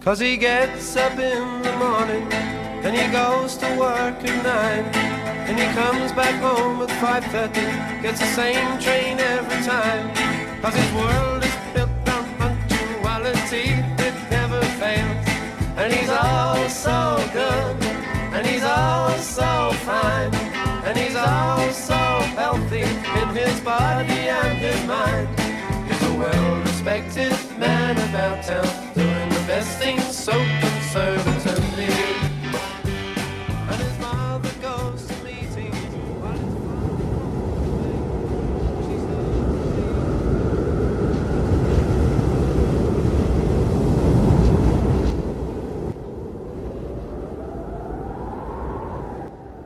Cause he gets up in the morning and he goes to work at nine. And he comes back home at 5.30, gets the same train every time. Cause his world is built on punctuality, it never fails. And he's all so good, and he's all so fine. And he's all so healthy in his body and his mind. He's a well-respected man about town,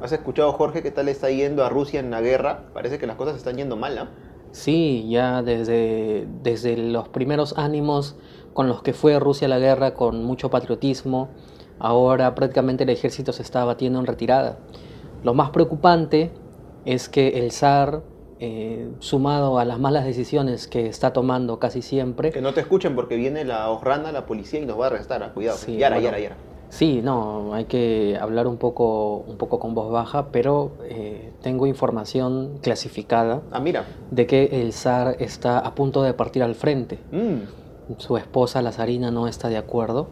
¿Has escuchado, Jorge, qué tal está yendo a Rusia en la guerra? Parece que las cosas están yendo mal, ¿no? Sí, ya desde, desde los primeros ánimos con los que fue Rusia a la guerra con mucho patriotismo, ahora prácticamente el ejército se está batiendo en retirada. Lo más preocupante es que el zar, eh, sumado a las malas decisiones que está tomando casi siempre, Que no te escuchen porque viene la Ojrana, la policía y nos va a arrestar. ah, Cuidado. Sí, yara, bueno. yara, yara. Sí, no, hay que hablar un poco, un poco con voz baja, pero eh, tengo información clasificada Ah, mira. de que el zar está a punto de partir al frente. Mm, Su esposa, la zarina, no está de acuerdo,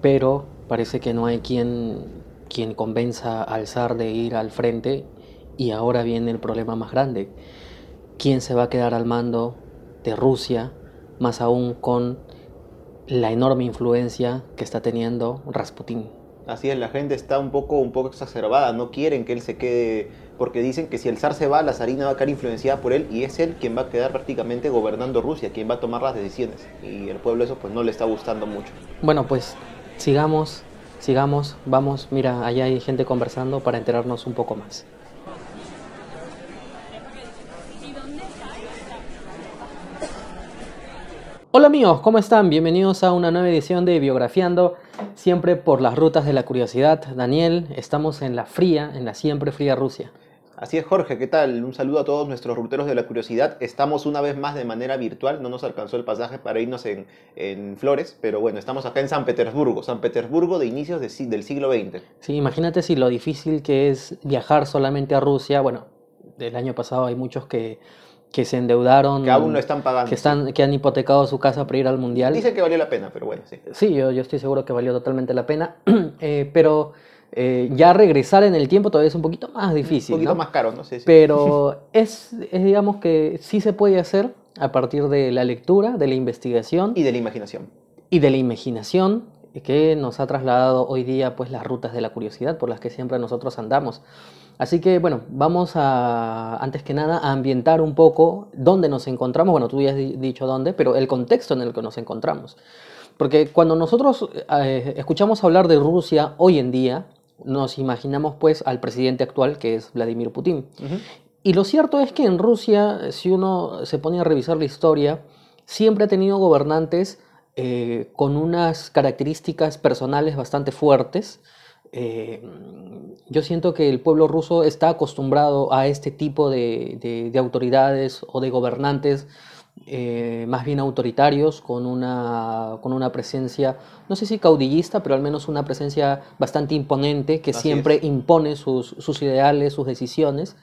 pero parece que no hay quien, quien convenza al zar de ir al frente y ahora viene el problema más grande. ¿Quién se va a quedar al mando de Rusia, más aún con la enorme influencia que está teniendo Rasputín? Así es, la gente está un poco, un poco exacerbada, no quieren que él se quede, porque dicen que si el zar se va, la zarina va a quedar influenciada por él y es él quien va a quedar prácticamente gobernando Rusia, quien va a tomar las decisiones. Y el pueblo eso pues no le está gustando mucho. Bueno, pues sigamos, sigamos, vamos, mira, allá hay gente conversando para enterarnos un poco más. Hola amigos, ¿cómo están? Bienvenidos a una nueva edición de Biografiando, siempre por las rutas de la curiosidad. Daniel, estamos en la fría, en la siempre fría Rusia. Así es, Jorge, ¿qué tal? Un saludo a todos nuestros ruteros de la curiosidad. Estamos una vez más de manera virtual, no nos alcanzó el pasaje para irnos en, en Flores, pero bueno, estamos acá en San Petersburgo, San Petersburgo de inicios de del siglo XX. Sí, imagínate si lo difícil que es viajar solamente a Rusia. Bueno, del año pasado hay muchos que, que se endeudaron. Que aún lo están pagando. que, están, que han hipotecado su casa para ir al mundial. Dicen que valió la pena, pero bueno, sí. Sí, yo, yo estoy seguro que valió totalmente la pena. Eh, pero eh, ya regresar en el tiempo todavía es un poquito más difícil. Un poquito ¿no? más caro, ¿no? Sí, sí. Pero es, es, digamos que sí se puede hacer a partir de la lectura, de la investigación Y de la imaginación. y de la imaginación que nos ha trasladado hoy día pues las rutas de la curiosidad por las que siempre nosotros andamos. Así que bueno, vamos a antes que nada a ambientar un poco dónde nos encontramos, bueno, tú ya has di- dicho dónde, pero el contexto en el que nos encontramos. Porque cuando nosotros eh, escuchamos hablar de Rusia hoy en día, nos imaginamos pues al presidente actual que es Vladimir Putin. Y lo cierto es que en Rusia, si uno se pone a revisar la historia, siempre ha tenido gobernantes eh, con unas características personales bastante fuertes. Eh, yo siento que el pueblo ruso está acostumbrado a este tipo de, de- de autoridades o de gobernantes eh, más bien autoritarios, con una, con una presencia, no sé si caudillista, pero al menos una presencia bastante imponente que Así siempre es. impone sus, sus ideales, sus decisiones.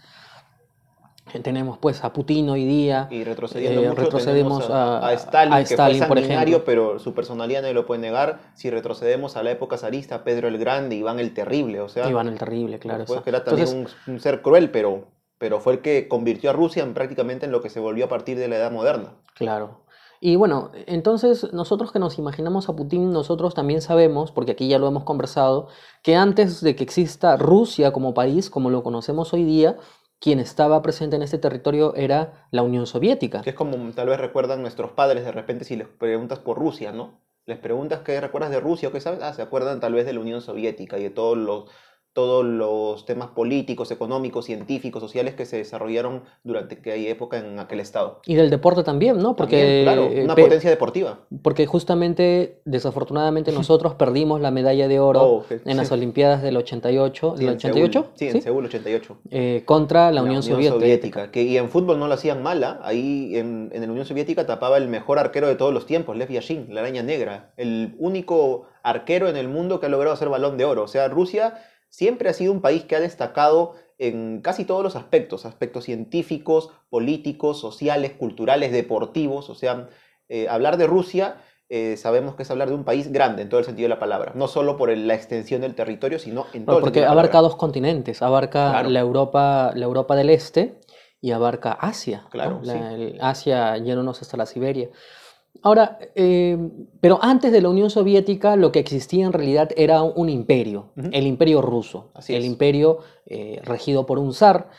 Tenemos pues a Putin hoy día. Y retrocediendo Eh, mucho, retrocedemos a, a- a Stalin, a que Stalin, fue por ejemplo. pero su personalidad nadie lo puede negar. Si retrocedemos a la época zarista, Pedro el Grande, Iván el Terrible, o sea, Iván el Terrible, claro. pues, que era también Entonces, un, un ser cruel, pero, pero fue el que convirtió a Rusia en prácticamente en lo que se volvió a partir de la Edad Moderna. Claro. Y bueno, entonces nosotros que nos imaginamos a Putin, nosotros también sabemos, porque aquí ya lo hemos conversado, que antes de que exista Rusia como país, como lo conocemos hoy día, quien estaba presente en este territorio era la Unión Soviética. Que es como tal vez recuerdan nuestros padres de repente si les preguntas por Rusia, ¿no? Les preguntas qué recuerdas de Rusia o qué sabes, ah, se acuerdan tal vez de la Unión Soviética y de todos los todos los temas políticos, económicos, científicos, sociales que se desarrollaron durante aquella época en aquel estado. Y del deporte también, ¿no? Porque, claro, eh, una potencia deportiva. Porque justamente, desafortunadamente, nosotros perdimos la medalla de oro Oh, en las sí. Olimpiadas del 88, Sí, ¿del en 88? Seúl. Sí, en Seúl 88. Eh, contra la, Unión, Soviética. Que, y en fútbol no lo hacían mala. Ahí en, en la Unión Soviética tapaba el mejor arquero de todos los tiempos, Lev Yashin, la araña negra. El único arquero en el mundo que ha logrado hacer balón de oro. O sea, Rusia siempre ha sido un país que ha destacado en casi todos los aspectos, aspectos científicos, políticos, sociales, culturales, deportivos. O sea, eh, hablar de Rusia eh, sabemos que es hablar de un país grande en todo el sentido de la palabra. No solo por el- la extensión del territorio, sino en todo Bueno, el porque sentido de la abarca dos continentes, abarca Claro. la, Europa, la Europa del Este y abarca Asia. ¿no? Claro, La- sí. el Asia yéndonos hasta la Siberia. Ahora, eh, pero antes de la Unión Soviética lo que existía en realidad era un imperio, el imperio ruso, Así el es. imperio eh, regido por un zar.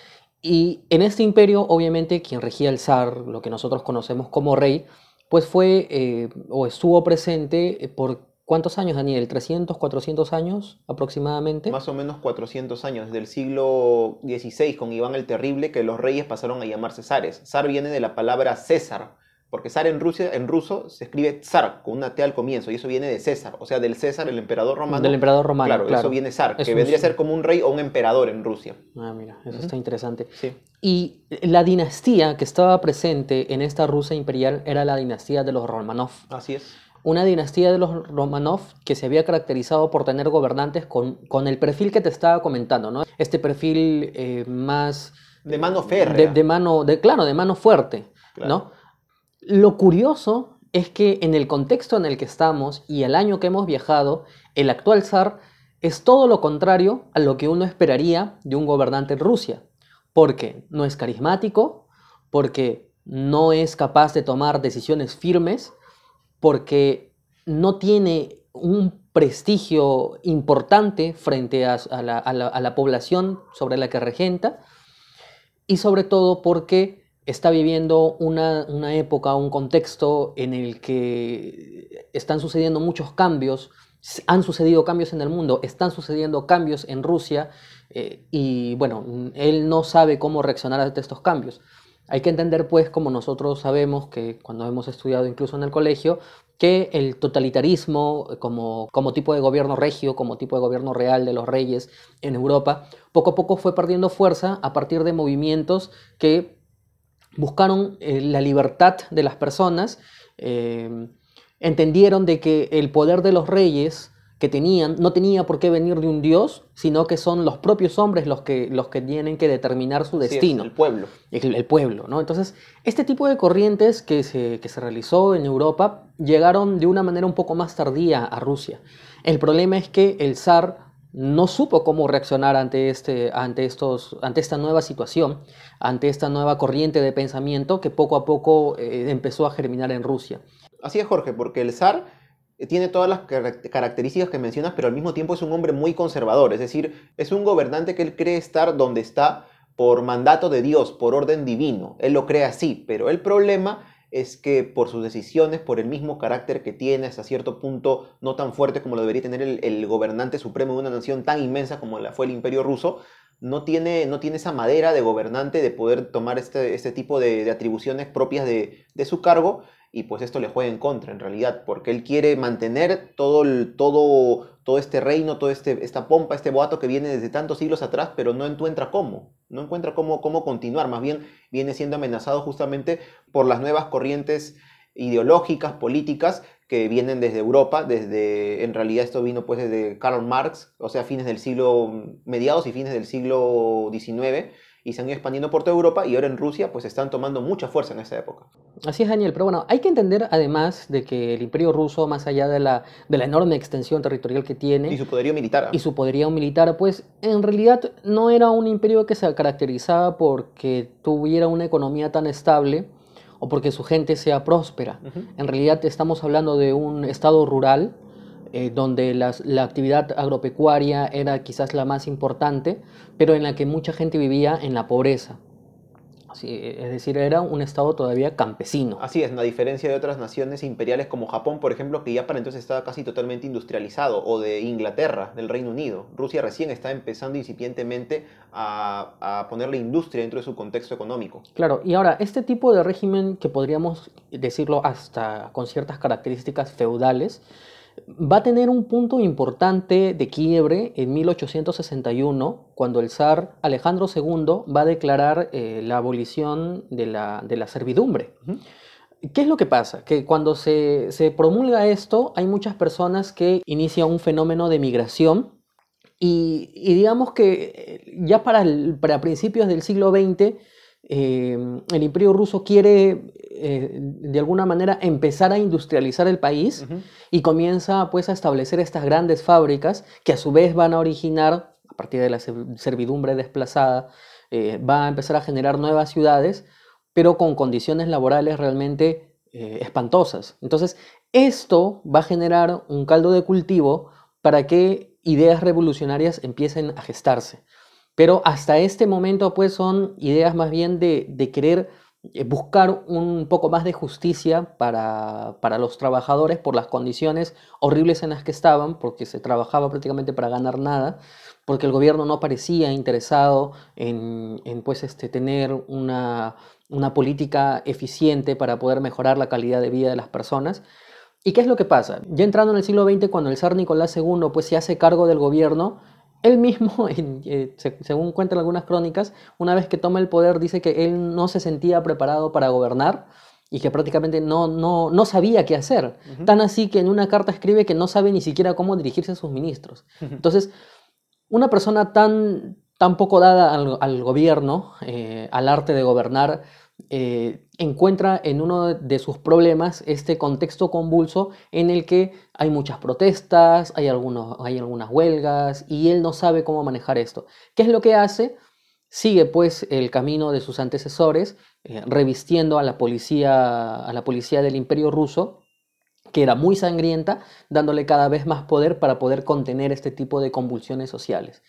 Y en este imperio, obviamente, quien regía el zar, lo que nosotros conocemos como rey, pues fue eh, o estuvo presente por ¿cuántos años, Daniel? ¿300, 400 años aproximadamente? Más o menos 400 años, desde el siglo XVI, con Iván el Terrible, que los reyes pasaron a llamarse zares. Zar viene de la palabra César, porque zar en, Rusia, en ruso se escribe zar, con una T al comienzo, y eso viene de César, o sea, del César, el emperador romano. Del emperador romano, Claro, claro. eso viene zar, Es que un- vendría a ser como un rey o un emperador en Rusia. Ah, mira, eso Ujú. está interesante. Sí. Y la dinastía que estaba presente en esta Rusia imperial era la dinastía de los Romanov. Así es. Una dinastía de los Romanov que se había caracterizado por tener gobernantes con, con el perfil que te estaba comentando, ¿no? Este perfil eh, más... De mano férrea. De, de mano, de, claro, de mano fuerte, Claro. ¿no? Lo curioso es que en el contexto en el que estamos y el año que hemos viajado, el actual zar es todo lo contrario a lo que uno esperaría de un gobernante en Rusia, porque no es carismático, porque no es capaz de tomar decisiones firmes, porque no tiene un prestigio importante frente a, la- a la población sobre la que regenta, y sobre todo porque está viviendo una, una época, un contexto en el que están sucediendo muchos cambios, han sucedido cambios en el mundo, están sucediendo cambios en Rusia, eh, y bueno, mm, él no sabe cómo reaccionar ante estos cambios. Hay que entender, pues, como nosotros sabemos que cuando hemos estudiado incluso en el colegio, que el totalitarismo eh, como, como tipo de gobierno regio, como tipo de gobierno real de los reyes en Europa, poco a poco fue perdiendo fuerza a partir de movimientos que buscaron eh, la libertad de las personas, eh, entendieron de que el poder de los reyes que tenían no tenía por qué venir de un dios, sino que son los propios hombres los que, los que tienen que determinar su destino el pueblo. el, el pueblo, ¿no? Entonces, este tipo de corrientes que se, que se realizó en Europa llegaron de una manera un poco más tardía a Rusia. El problema es que el zar no supo cómo reaccionar ante, este, ante, estos, ante esta nueva situación, ante esta nueva corriente de pensamiento que poco a poco eh, empezó a germinar en Rusia. Así es, Jorge, porque el zar eh, tiene todas las carac- características que mencionas, pero al mismo tiempo es un hombre muy conservador, es decir, es un gobernante que él cree estar donde está por mandato de Dios, por orden divino. Él lo cree así, pero el problema es que por sus decisiones, por el mismo carácter que tiene, hasta cierto punto no tan fuerte como lo debería tener el, gobernante supremo de una nación tan inmensa como la fue el imperio ruso, no tiene, no tiene esa madera de gobernante de poder tomar este, este tipo de, atribuciones propias de, su cargo y pues esto le juega en contra en realidad, porque él quiere mantener todo, todo, todo este reino, toda este, esta pompa, este boato que viene desde tantos siglos atrás, pero no encuentra cómo, no encuentra cómo, cómo continuar, más bien viene siendo amenazado justamente por las nuevas corrientes ideológicas, políticas que vienen desde Europa, desde, en realidad esto vino pues desde Karl Marx, o sea, fines del siglo, mediados y fines del siglo XIX, y se han ido expandiendo por toda Europa y ahora en Rusia pues están tomando mucha fuerza en esa época. Así es, Daniel, pero bueno, hay que entender además de que el imperio ruso, más allá de la, de la enorme extensión territorial que tiene, Y su poderío militar. ¿ah? y su poderío militar, pues en realidad no era un imperio que se caracterizaba porque tuviera una economía tan estable o porque su gente sea próspera. Ujú. En realidad estamos hablando de un estado rural eh, donde las- la actividad agropecuaria era quizás la más importante, pero en la que mucha gente vivía en la pobreza. Sí, es decir, era un estado todavía campesino. Así es, a diferencia de otras naciones imperiales como Japón, por ejemplo, que ya para entonces estaba casi totalmente industrializado, o de Inglaterra, del Reino Unido. Rusia recién está empezando incipientemente a, a poner la industria dentro de su contexto económico. Claro, y ahora, este tipo de régimen que podríamos decirlo hasta con ciertas características feudales, va a tener un punto importante de quiebre en 1861, cuando el zar Alejandro II va a declarar eh, la abolición de la, de la servidumbre. ¿Qué es lo que pasa? Que cuando se, se, promulga esto, hay muchas personas que inician un fenómeno de migración y, y digamos que eh, ya para, el, para principios del siglo XX, eh, el imperio ruso quiere eh, de alguna manera empezar a industrializar el país y comienza pues a establecer estas grandes fábricas que a su vez van a originar, a partir de la servidumbre desplazada, eh, va a empezar a generar nuevas ciudades, pero con condiciones laborales realmente espantosas. Entonces, esto va a generar un caldo de cultivo para que ideas revolucionarias empiecen a gestarse. Pero hasta este momento, pues, son ideas más bien de, querer eh, buscar un poco más de justicia para, los trabajadores por las condiciones horribles en las que estaban, porque se trabajaba prácticamente para ganar nada, porque el gobierno no parecía interesado en, pues, este, tener una, una, política eficiente para poder mejorar la calidad de vida de las personas. ¿Y qué es lo que pasa? Ya entrando en el siglo XX, cuando el zar Nicolás II pues, se hace cargo del gobierno, él mismo, eh, según cuentan algunas crónicas, una vez que toma el poder dice que él no se sentía preparado para gobernar y que prácticamente no, no, no sabía qué hacer. Tan así que en una carta escribe que no sabe ni siquiera cómo dirigirse a sus ministros. Entonces, una persona tan, tan poco dada al, gobierno, eh, al arte de gobernar, eh, encuentra en uno de sus problemas este contexto convulso en el que hay muchas protestas, hay, algunos, hay algunas huelgas y él no sabe cómo manejar esto. ¿Qué es lo que hace? Sigue pues el camino de sus antecesores, eh, revistiendo a la, policía, a la policía del imperio ruso, que era muy sangrienta, dándole cada vez más poder para poder contener este tipo de convulsiones sociales.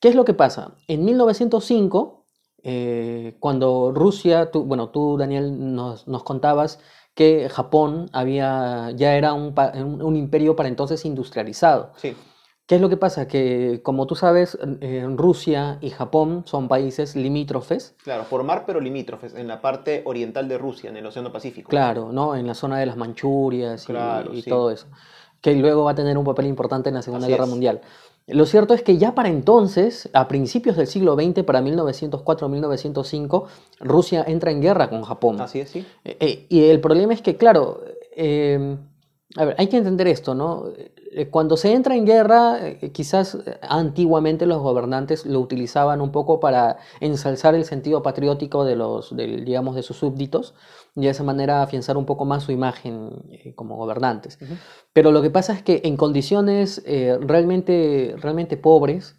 ¿Qué es lo que pasa? En 1905, eh, cuando Rusia, tú, bueno, tú Daniel nos, nos, contabas que Japón había, ya era un, un, imperio para entonces industrializado. Sí. ¿Qué es lo que pasa? Que como tú sabes, Rusia y Japón son países limítrofes. Claro, por mar pero limítrofes, en la parte oriental de Rusia, en el Océano Pacífico. Claro, ¿no? En la zona de las Manchurias y, y todo eso. Que luego va a tener un papel importante en la Segunda Guerra Mundial. Lo cierto es que ya para entonces, a principios del siglo XX, para 1904-1905, Rusia entra en guerra con Japón. Así es, sí. Eh, eh, y el problema es que, claro, eh, a ver, hay que entender esto, ¿no? Cuando se entra en guerra, quizás antiguamente los gobernantes lo utilizaban un poco para ensalzar el sentido patriótico de los, digamos, de sus súbditos y de esa manera afianzar un poco más su imagen eh, como gobernantes. Pero lo que pasa es que en condiciones eh, realmente, realmente pobres,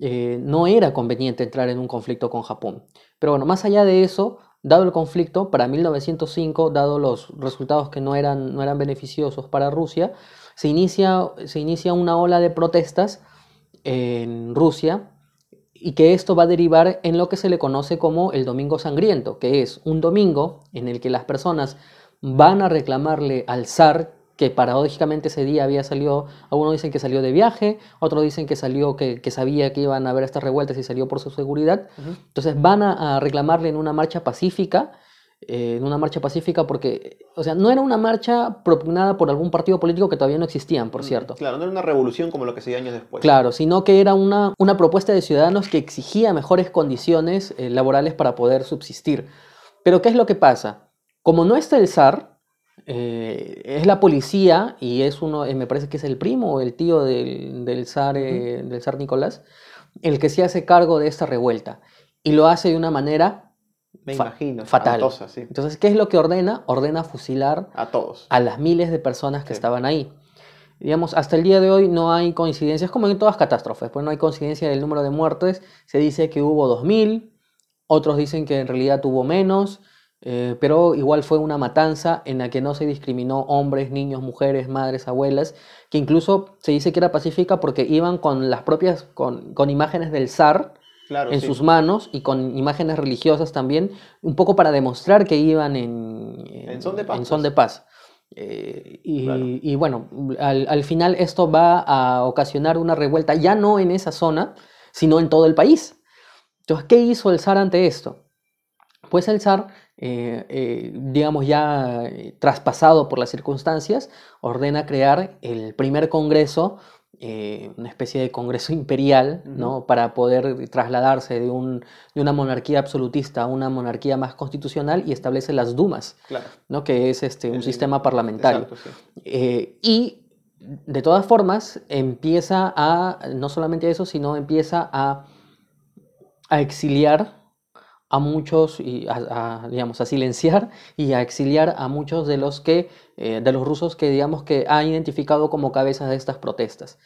eh, no era conveniente entrar en un conflicto con Japón. Pero bueno, más allá de eso, dado el conflicto, para 1905, dado los resultados que no eran, no eran beneficiosos para Rusia, se inicia, se inicia una ola de protestas en Rusia y que esto va a derivar en lo que se le conoce como el Domingo Sangriento, que es un domingo en el que las personas van a reclamarle al zar que paradójicamente ese día había salido, algunos dicen que salió de viaje, otros dicen que salió, que, sabía que iban a haber estas revueltas y salió por su seguridad. Entonces van a, reclamarle en una marcha pacífica en una marcha pacífica porque, o sea, no era una marcha propugnada por algún partido político que todavía no existían, por mm, cierto. Claro, no era una revolución como lo que se dio años después. Claro, sino que era una, una propuesta de ciudadanos que exigía mejores condiciones eh, laborales para poder subsistir. Pero ¿qué es lo que pasa? Como no está el zar, eh, es la policía y es uno, me parece que es el primo o el tío del, del, zar, del zar Nicolás, el que se hace cargo de esta revuelta. Y lo hace de una manera me imagino. Fatal. Entonces, ¿qué es lo que ordena? Ordena fusilar a todos. A las miles de personas que estaban ahí. Digamos, hasta el día de hoy no hay coincidencias, como en todas catástrofes, pues no hay coincidencia del número de muertes. Se dice que hubo 2.000, otros dicen que en realidad tuvo menos, eh, pero igual fue una matanza en la que no se discriminó hombres, niños, mujeres, madres, abuelas, que incluso se dice que era pacífica porque iban con las propias, con, con imágenes del zar Claro, en sí. sus manos y con imágenes religiosas también, un poco para demostrar que iban en, En son de paz, en son de paz. Eh, y, Claro. y bueno, al, al final esto va a ocasionar una revuelta ya no en esa zona, sino en todo el país. Entonces, ¿qué hizo el zar ante esto? Pues el zar, eh, eh, digamos ya traspasado por las circunstancias, ordena crear el primer congreso, eh, una especie de congreso imperial, ¿no? Para poder trasladarse de, un- de una monarquía absolutista a una monarquía más constitucional y establece las dumas, Claro. ¿no? Que es este, un El- sistema parlamentario. Exacto, sí. Eh, y de todas formas empieza a, no solamente eso, sino empieza a, a exiliar a muchos, y a, a, digamos, a silenciar y a exiliar a muchos de los que, eh, de los rusos que, digamos, que ha identificado como cabezas de estas protestas.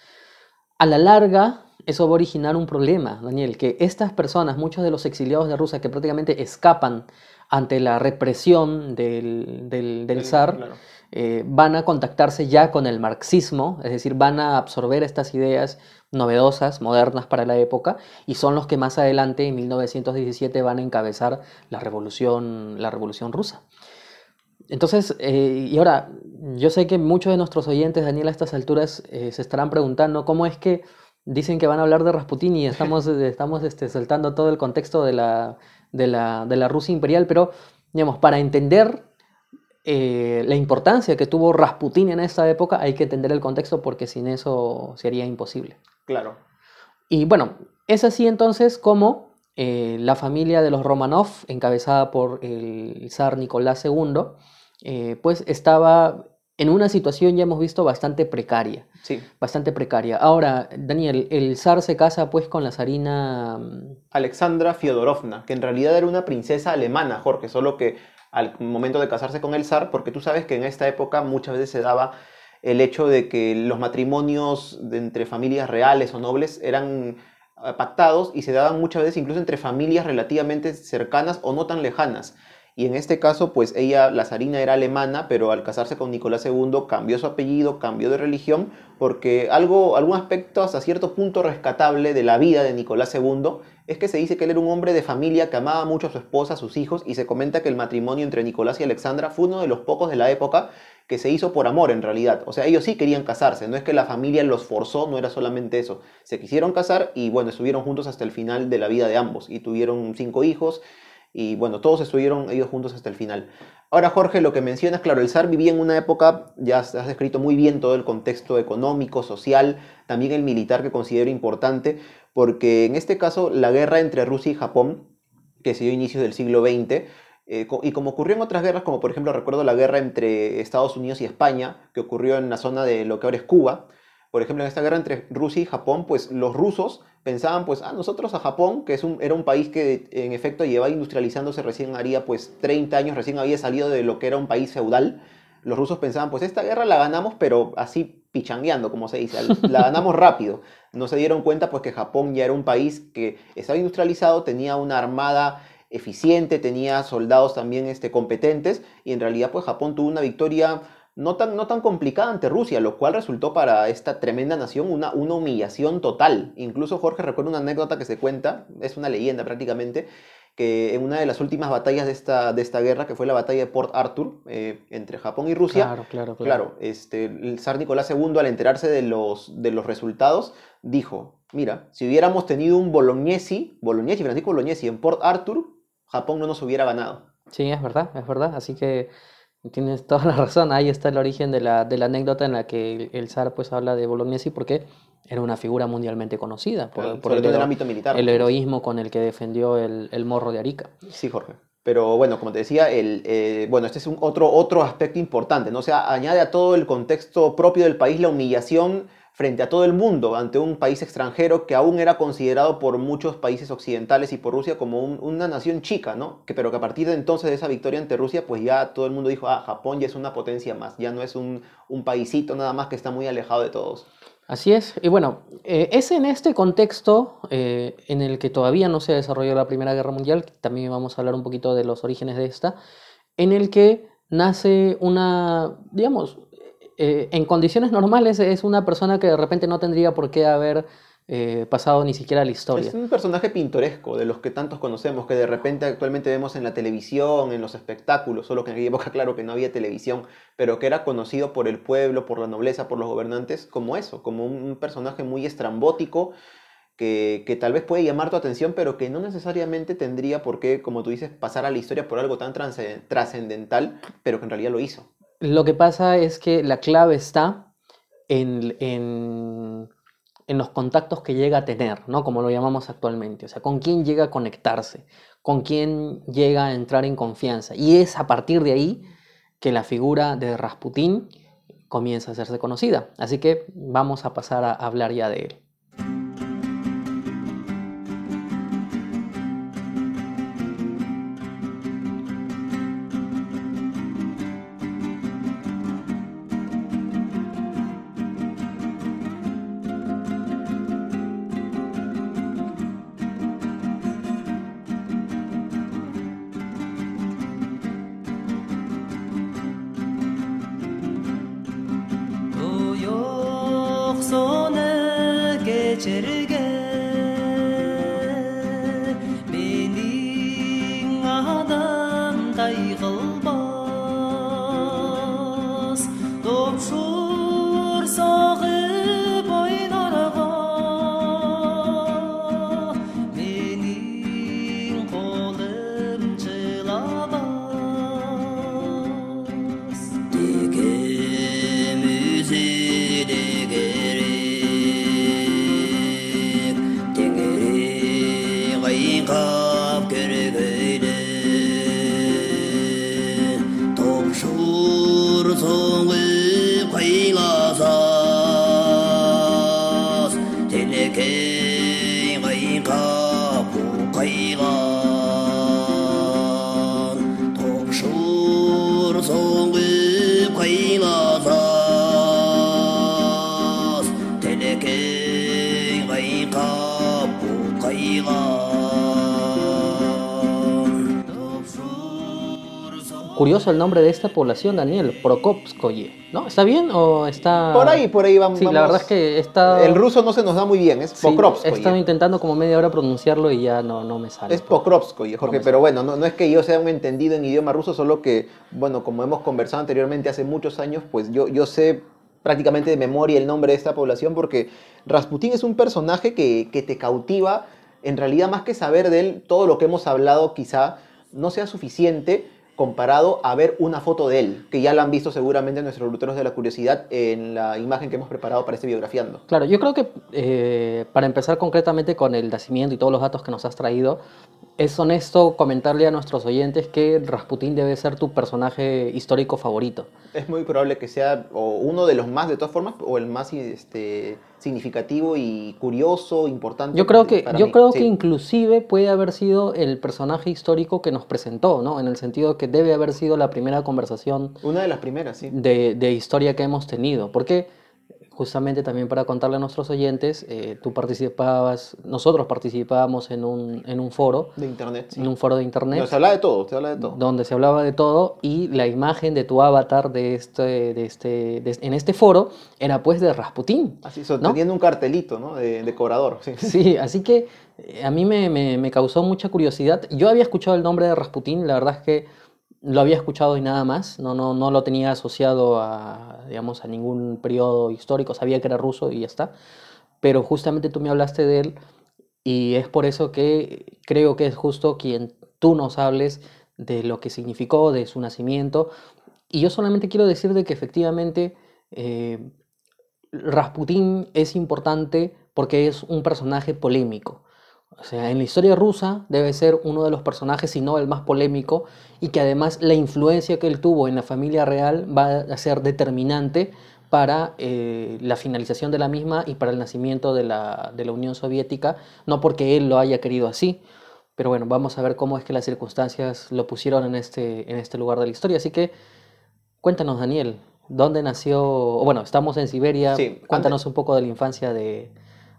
A la larga, eso va a originar un problema, Daniel, que estas personas, muchos de los exiliados de Rusia que prácticamente escapan ante la represión del, del, del El- zar, claro. eh, van a contactarse ya con el marxismo, es decir, van a absorber estas ideas novedosas, modernas para la época, y son los que más adelante, en 1917, van a encabezar la revolución, la revolución rusa. Entonces, eh, y ahora, yo sé que muchos de nuestros oyentes, Daniel, a estas alturas eh, se estarán preguntando cómo es que dicen que van a hablar de Rasputín y estamos, eh, estamos este, saltando todo el contexto de la, de la, de la Rusia imperial, pero, digamos, para entender la importancia que tuvo Rasputín en esta época, hay que entender el contexto porque sin eso sería imposible. Claro. Y bueno, es así entonces como eh, la familia de los Romanov, encabezada por el zar Nicolás II, eh, pues estaba en una situación, ya hemos visto, bastante precaria. Sí. Bastante precaria. Ahora, Daniel, el zar se casa pues con la zarina... mm, Alexandra Fiodorovna, que en realidad era una princesa alemana, Jorge, solo que al momento de casarse con el zar, porque tú sabes que en esta época muchas veces se daba el hecho de que los matrimonios entre familias reales o nobles eran eh, pactados y se daban muchas veces incluso entre familias relativamente cercanas o no tan lejanas. Y en este caso, pues ella, la zarina era alemana, pero al casarse con Nicolás II cambió su apellido, cambió de religión, porque algo, algún aspecto hasta cierto punto rescatable de la vida de Nicolás II es que se dice que él era un hombre de familia que amaba mucho a su esposa, a sus hijos, y se comenta que el matrimonio entre Nicolás y Alexandra fue uno de los pocos de la época que se hizo por amor en realidad. O sea, ellos sí querían casarse, no es que la familia los forzó, no era solamente eso. Se quisieron casar y bueno, estuvieron juntos hasta el final de la vida de ambos y tuvieron cinco hijos y bueno, todos estuvieron ellos juntos hasta el final. Ahora, Jorge, lo que mencionas, claro, el zar vivía en una época, ya has descrito muy bien todo el contexto económico, social, también el militar que considero importante, porque en este caso la guerra entre Rusia y Japón, que se dio a inicios del siglo XX, eh, y como ocurrió en otras guerras, como por ejemplo recuerdo la guerra entre Estados Unidos y España, que ocurrió en la zona de lo que ahora es Cuba, por ejemplo, en esta guerra entre Rusia y Japón, pues los rusos pensaban, pues, ah, nosotros a Japón, que es un, era un país que en efecto llevaba industrializándose recién haría, pues, 30 años, recién había salido de lo que era un país feudal, los rusos pensaban, pues, esta guerra la ganamos, pero así pichangueando, como se dice, la ganamos rápido. No se dieron cuenta, pues, que Japón ya era un país que estaba industrializado, tenía una armada eficiente, tenía soldados también este, competentes, y en realidad, pues, Japón tuvo una victoria no tan, no tan complicada ante Rusia, lo cual resultó para esta tremenda nación una, una humillación total. Incluso Jorge recuerda una anécdota que se cuenta, es una leyenda prácticamente, que en una de las últimas batallas de esta, de esta guerra, que fue la batalla de Port Arthur, eh, entre Japón y Rusia, Claro, claro, claro. Claro, este, el zar Nicolás II al enterarse de los, de los resultados dijo, mira, si hubiéramos tenido un Bolognesi, Bolognesi, Francisco Bolognesi en Port Arthur, Japón no nos hubiera ganado. Sí, es verdad, es verdad. Así que tienes toda la razón. Ahí está el origen de la, de la anécdota en la que el, el zar pues habla de Bolognesi porque era una figura mundialmente conocida por, Claro, por sobre el, ámbito militar. el heroísmo con el que defendió el, el morro de Arica. Sí, Jorge. Pero bueno, como te decía, el, eh, bueno, este es un otro, otro aspecto importante, ¿no? O sea, añade a todo el contexto propio del país la humillación frente a todo el mundo ante un país extranjero que aún era considerado por muchos países occidentales y por Rusia como un- una nación chica, ¿no? Pero que a partir de entonces de esa victoria ante Rusia, pues ya todo el mundo dijo, ah, Japón ya es una potencia más, ya no es un, un paísito nada más que está muy alejado de todos. Así es. Y bueno, eh, es en este contexto eh, en el que todavía no se desarrolló la Primera Guerra Mundial, también vamos a hablar un poquito de los orígenes de esta, en el que nace una, digamos, eh, en condiciones normales es una persona que de repente no tendría por qué haber eh, pasado ni siquiera la historia. Es un personaje pintoresco, de los que tantos conocemos, que de repente actualmente vemos en la televisión, en los espectáculos, solo que en aquella época claro que no había televisión, pero que era conocido por el pueblo, por la nobleza, por los gobernantes, como eso, como un personaje muy estrambótico, que, que, tal vez puede llamar tu atención, pero que no necesariamente tendría por qué, como tú dices, pasar a la historia por algo tan trascendental, pero que en realidad lo hizo. Lo que pasa es que la clave está en, en en los contactos que llega a tener, ¿no? Como lo llamamos actualmente. O sea, con quién llega a conectarse, con quién llega a entrar en confianza. Y es a partir de ahí que la figura de Rasputín comienza a hacerse conocida. Así que vamos a pasar a hablar ya de él. Curioso el nombre de esta población, Daniel, Prokopskoye, ¿no? ¿Está bien o está...? Por ahí, por ahí vamos. Sí, la verdad es que está... El ruso no se nos da muy bien, es sí, Pokrovskoye. He estado intentando como media hora pronunciarlo y ya no, no me sale. Es Pokrovskoye, Jorge, pero bueno, no, no, es que yo sea un entendido en idioma ruso, solo que, bueno, como hemos conversado anteriormente hace muchos años, pues yo, yo sé prácticamente de memoria el nombre de esta población porque Rasputín es un personaje que, que te cautiva, en realidad más que saber de él, todo lo que hemos hablado quizá no sea suficiente comparado a ver una foto de él, que ya la han visto seguramente nuestros luteros de la curiosidad en la imagen que hemos preparado para este biografiando. Claro, yo creo que eh, para empezar concretamente con el nacimiento y todos los datos que nos has traído, es honesto comentarle a nuestros oyentes que Rasputín debe ser tu personaje histórico favorito. Es muy probable que sea o uno de los más de todas formas o el más este, significativo y curioso, importante. Yo creo que, yo creo que inclusive puede haber sido el personaje histórico que nos presentó, ¿no? En el sentido que debe haber sido la primera conversación. Una de las primeras, sí. De, de historia que hemos tenido. Porque justamente también para contarle a nuestros oyentes, eh, tú participabas, nosotros participábamos en un, en un foro. De internet. En un foro de internet. se hablaba de todo, se hablaba de todo. Donde se hablaba de todo y la imagen de tu avatar de este, de este, en este foro era pues de Rasputín. Así, sosteniendo un cartelito, ¿no? De decorador. Sí, sí así que eh, a mí me, me, me causó mucha curiosidad. Yo había escuchado el nombre de Rasputín, la verdad es que lo había escuchado y nada más, no, no, no lo tenía asociado a, digamos, a ningún periodo histórico, sabía que era ruso y ya está, pero justamente tú me hablaste de él y es por eso que creo que es justo quien tú nos hables de lo que significó, de su nacimiento, y yo solamente quiero decir de que efectivamente eh, Rasputín es importante porque es un personaje polémico. O sea, en la historia rusa debe ser uno de los personajes, si no el más polémico, y que además la influencia que él tuvo en la familia real va a ser determinante para eh, la finalización de la misma y para el nacimiento de la, de la Unión Soviética, no porque él lo haya querido así, pero bueno, vamos a ver cómo es que las circunstancias lo pusieron en este, en este lugar de la historia. Así que cuéntanos, Daniel, ¿dónde nació? Bueno, estamos en Siberia, cuéntanos un poco de la infancia de,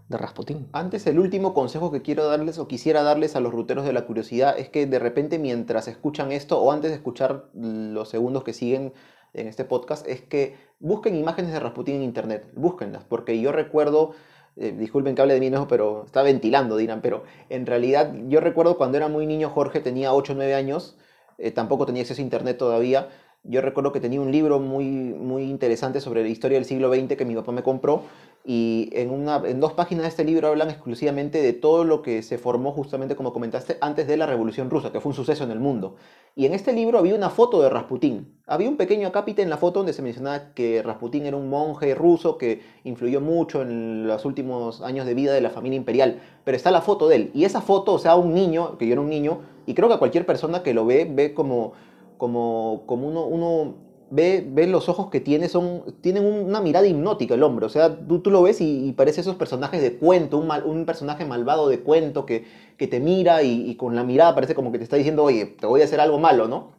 de Rasputín. Antes, el último consejo que quiero darles o quisiera darles a los ruteros de la curiosidad es que de repente mientras escuchan esto o antes de escuchar los segundos que siguen en este podcast es que busquen imágenes de Rasputín en internet, búsquenlas, porque yo recuerdo eh, disculpen que hable de mí, no, pero está ventilando, dirán, pero en realidad yo recuerdo cuando era muy niño, Jorge tenía 8 o 9 años, eh, tampoco tenía acceso a internet todavía, yo recuerdo que tenía un libro muy, muy interesante sobre la historia del siglo XX que mi papá me compró y en, una, en dos páginas de este libro hablan exclusivamente de todo lo que se formó justamente, como comentaste, antes de la Revolución Rusa, que fue un suceso en el mundo. Y en este libro había una foto de Rasputín. Había un pequeño acápite en la foto donde se mencionaba que Rasputín era un monje ruso que influyó mucho en los últimos años de vida de la familia imperial. Pero está la foto de él. Y esa foto, o sea, un niño, que yo era un niño, y creo que cualquier persona que lo ve, ve como, como, como uno, uno ve, los ojos que tiene, son, tienen una mirada hipnótica el hombre. O sea, tú, tú lo ves y, parece esos personajes de cuento, un, un personaje malvado de cuento que, que te mira y, con la mirada parece como que te está diciendo, oye, te voy a hacer algo malo, ¿no?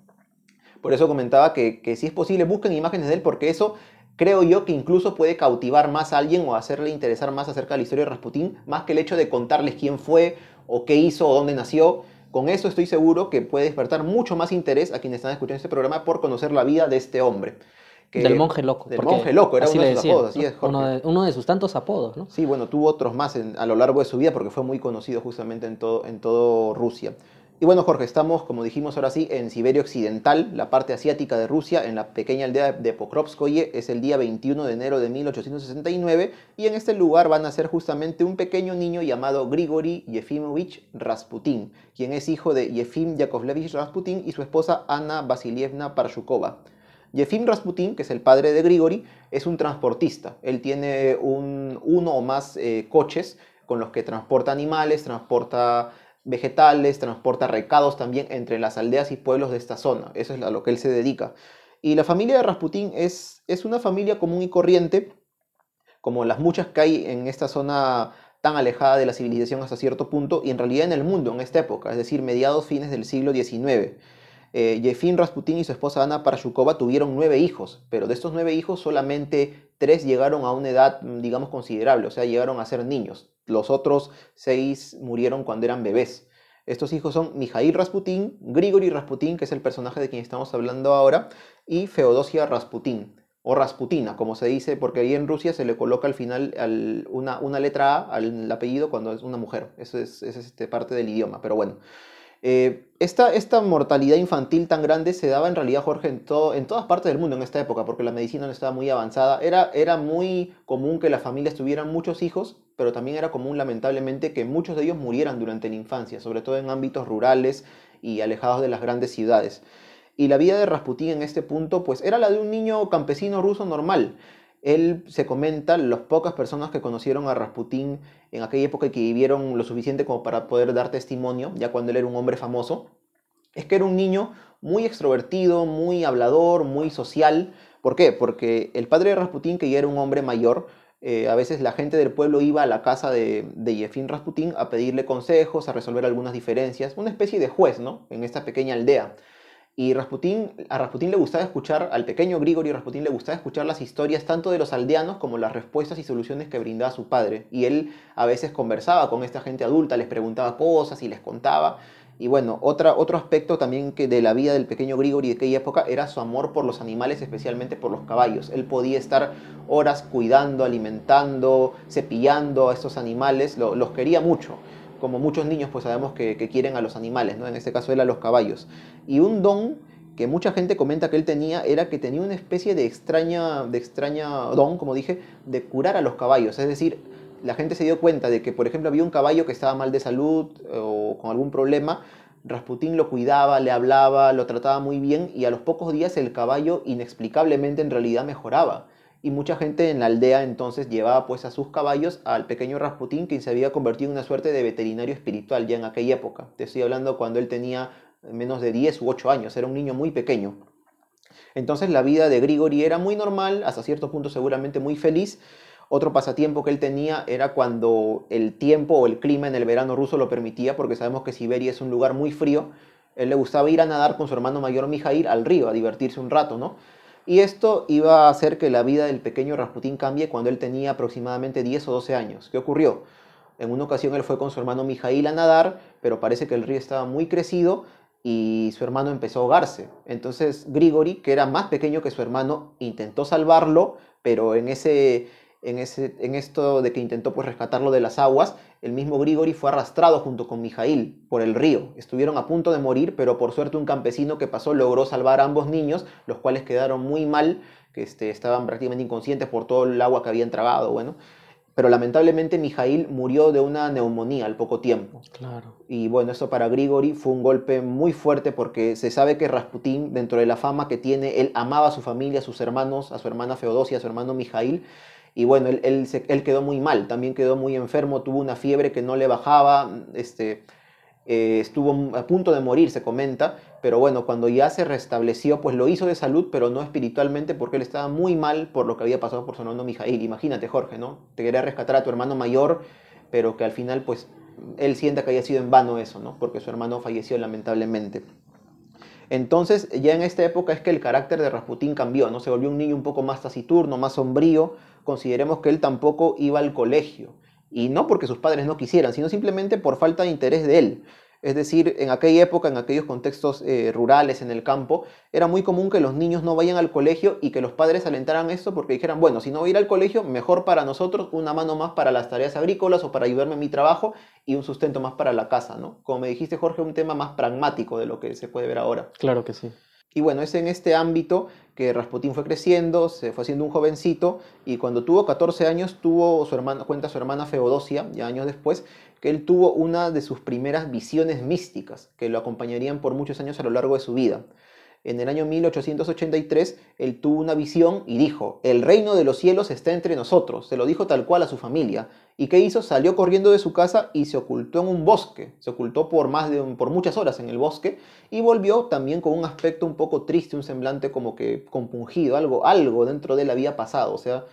Por eso comentaba que, que si es posible, busquen imágenes de él porque eso creo yo que incluso puede cautivar más a alguien o hacerle interesar más acerca de la historia de Rasputín, más que el hecho de contarles quién fue o qué hizo o dónde nació. Con eso estoy seguro que puede despertar mucho más interés a quienes están escuchando este programa por conocer la vida de este hombre. del monje loco. Del monje loco, era uno de sus apodos, así es, Uno de, sus tantos apodos, ¿no? Sí, bueno, tuvo otros más a lo largo de su vida porque fue muy conocido justamente en todo, en todo Rusia. Y bueno, Jorge, estamos, como dijimos ahora sí, en Siberia Occidental, la parte asiática de Rusia, en la pequeña aldea de Pokrovskoye. Es el día 21 de enero de 1869 y en este lugar van a ser justamente un pequeño niño llamado Grigory Yefimovich Rasputin, quien es hijo de Yefim Yakovlevich Rasputin y su esposa Ana Vasilievna Parshukova. Yefim Rasputin, que es el padre de Grigory, es un transportista. Él tiene un, uno o más eh, coches con los que transporta animales, transporta vegetales, transporta recados también entre las aldeas y pueblos de esta zona. Eso es a lo que él se dedica. Y la familia de Rasputín es, es una familia común y corriente, como las muchas que hay en esta zona tan alejada de la civilización hasta cierto punto, y en realidad en el mundo en esta época, es decir, mediados fines del siglo XIX. Eh, Yefim Rasputín y su esposa Ana Parashukova tuvieron nueve hijos, pero de estos nueve hijos solamente tres llegaron a una edad, digamos, considerable, o sea, llegaron a ser niños. Los otros seis murieron cuando eran bebés. Estos hijos son Mijail Rasputin, Grigori Rasputin, que es el personaje de quien estamos hablando ahora, y Feodosia Rasputin, o Rasputina, como se dice, porque ahí en Rusia se le coloca al final una, una, letra A al apellido cuando es una mujer. Eso es, es este, parte del idioma, pero bueno. Eh, esta, esta, mortalidad infantil tan grande se daba en realidad, Jorge, en, todo, en todas partes del mundo en esta época, porque la medicina no estaba muy avanzada. Era, era muy común que las familias tuvieran muchos hijos, pero también era común, lamentablemente, que muchos de ellos murieran durante la infancia, sobre todo en ámbitos rurales y alejados de las grandes ciudades. Y la vida de Rasputín en este punto, pues era la de un niño campesino ruso normal. Él se comenta, las pocas personas que conocieron a Rasputín en aquella época y que vivieron lo suficiente como para poder dar testimonio, ya cuando él era un hombre famoso, es que era un niño muy extrovertido, muy hablador, muy social. ¿Por qué? Porque el padre de Rasputín, que ya era un hombre mayor, eh, a veces la gente del pueblo iba a la casa de, de Yefim Rasputín a pedirle consejos, a resolver algunas diferencias, una especie de juez, ¿no? En esta pequeña aldea. Y Rasputín, a Rasputín le gustaba escuchar, al pequeño Grigori Rasputín le gustaba escuchar las historias tanto de los aldeanos como las respuestas y soluciones que brindaba su padre. Y él a veces conversaba con esta gente adulta, les preguntaba cosas y les contaba. Y bueno, otra, otro aspecto también que de la vida del pequeño Grigori de aquella época era su amor por los animales, especialmente por los caballos. Él podía estar horas cuidando, alimentando, cepillando a estos animales, los quería mucho como muchos niños pues sabemos que, quieren a los animales, ¿no? En este caso él a los caballos. Y un don que mucha gente comenta que él tenía era que tenía una especie de extraña, de extraña don, como dije, de curar a los caballos. Es decir, la gente se dio cuenta de que, por ejemplo, había un caballo que estaba mal de salud o con algún problema, Rasputín lo cuidaba, le hablaba, lo trataba muy bien y a los pocos días el caballo inexplicablemente en realidad mejoraba y mucha gente en la aldea entonces llevaba pues a sus caballos al pequeño Rasputín, quien se había convertido en una suerte de veterinario espiritual ya en aquella época. Te estoy hablando cuando él tenía menos de 10 u 8 años, era un niño muy pequeño. Entonces la vida de Grigori era muy normal, hasta cierto punto seguramente muy feliz. Otro pasatiempo que él tenía era cuando el tiempo o el clima en el verano ruso lo permitía, porque sabemos que Siberia es un lugar muy frío. Él le gustaba ir a nadar con su hermano mayor Mijail al río, a divertirse un rato, ¿no? Y esto iba a hacer que la vida del pequeño Rasputín cambie cuando él tenía aproximadamente 10 o 12 años. ¿Qué ocurrió? En una ocasión él fue con su hermano Mijail a nadar, pero parece que el río estaba muy crecido y su hermano empezó a ahogarse. Entonces Grigori, que era más pequeño que su hermano, intentó salvarlo, pero en ese, en, ese, en esto de que intentó pues rescatarlo de las aguas, el mismo Grigori fue arrastrado junto con Mijail por el río. Estuvieron a punto de morir, pero por suerte un campesino que pasó logró salvar a ambos niños, los cuales quedaron muy mal, que este, estaban prácticamente inconscientes por todo el agua que habían tragado, bueno. Pero lamentablemente Mijail murió de una neumonía al poco tiempo. Claro. Y bueno, eso para Grigori fue un golpe muy fuerte porque se sabe que Rasputín, dentro de la fama que tiene, él amaba a su familia, a sus hermanos, a su hermana Feodosia, a su hermano Mijail, y bueno, él, él, quedó muy mal, también quedó muy enfermo, tuvo una fiebre que no le bajaba, este, eh, estuvo a punto de morir, se comenta, pero bueno, cuando ya se restableció, pues lo hizo de salud, pero no espiritualmente, porque él estaba muy mal por lo que había pasado por su hermano Mijail. Imagínate, Jorge, ¿no? Te quería rescatar a tu hermano mayor, pero que al final, pues, él sienta que haya sido en vano eso, ¿no? Porque su hermano falleció lamentablemente. Entonces, ya en esta época es que el carácter de Rasputín cambió, ¿no? Se volvió un niño un poco más taciturno, más sombrío. Consideremos que él tampoco iba al colegio. Y no porque sus padres no quisieran, sino simplemente por falta de interés de él. Es decir, en aquella época, en aquellos contextos eh, rurales, en el campo, era muy común que los niños no vayan al colegio y que los padres alentaran esto porque dijeran, bueno, si no voy a ir al colegio, mejor para nosotros una mano más para las tareas agrícolas o para ayudarme en mi trabajo y un sustento más para la casa, ¿no? Como me dijiste, Jorge, un tema más pragmático de lo que se puede ver ahora. Claro que sí. Y bueno, es en este ámbito que Rasputín fue creciendo, se fue haciendo un jovencito y cuando tuvo 14 años tuvo su hermana, cuenta su hermana Feodosia, ya años después, que él tuvo una de sus primeras visiones místicas que lo acompañarían por muchos años a lo largo de su vida. En el año 1883 él tuvo una visión y dijo, el reino de los cielos está entre nosotros, se lo dijo tal cual a su familia. ¿Y qué hizo? Salió corriendo de su casa y se ocultó en un bosque, se ocultó por, más de un- por muchas horas en el bosque y volvió también con un aspecto un poco triste, un semblante como que compungido, algo, algo dentro de él había pasado, o sea,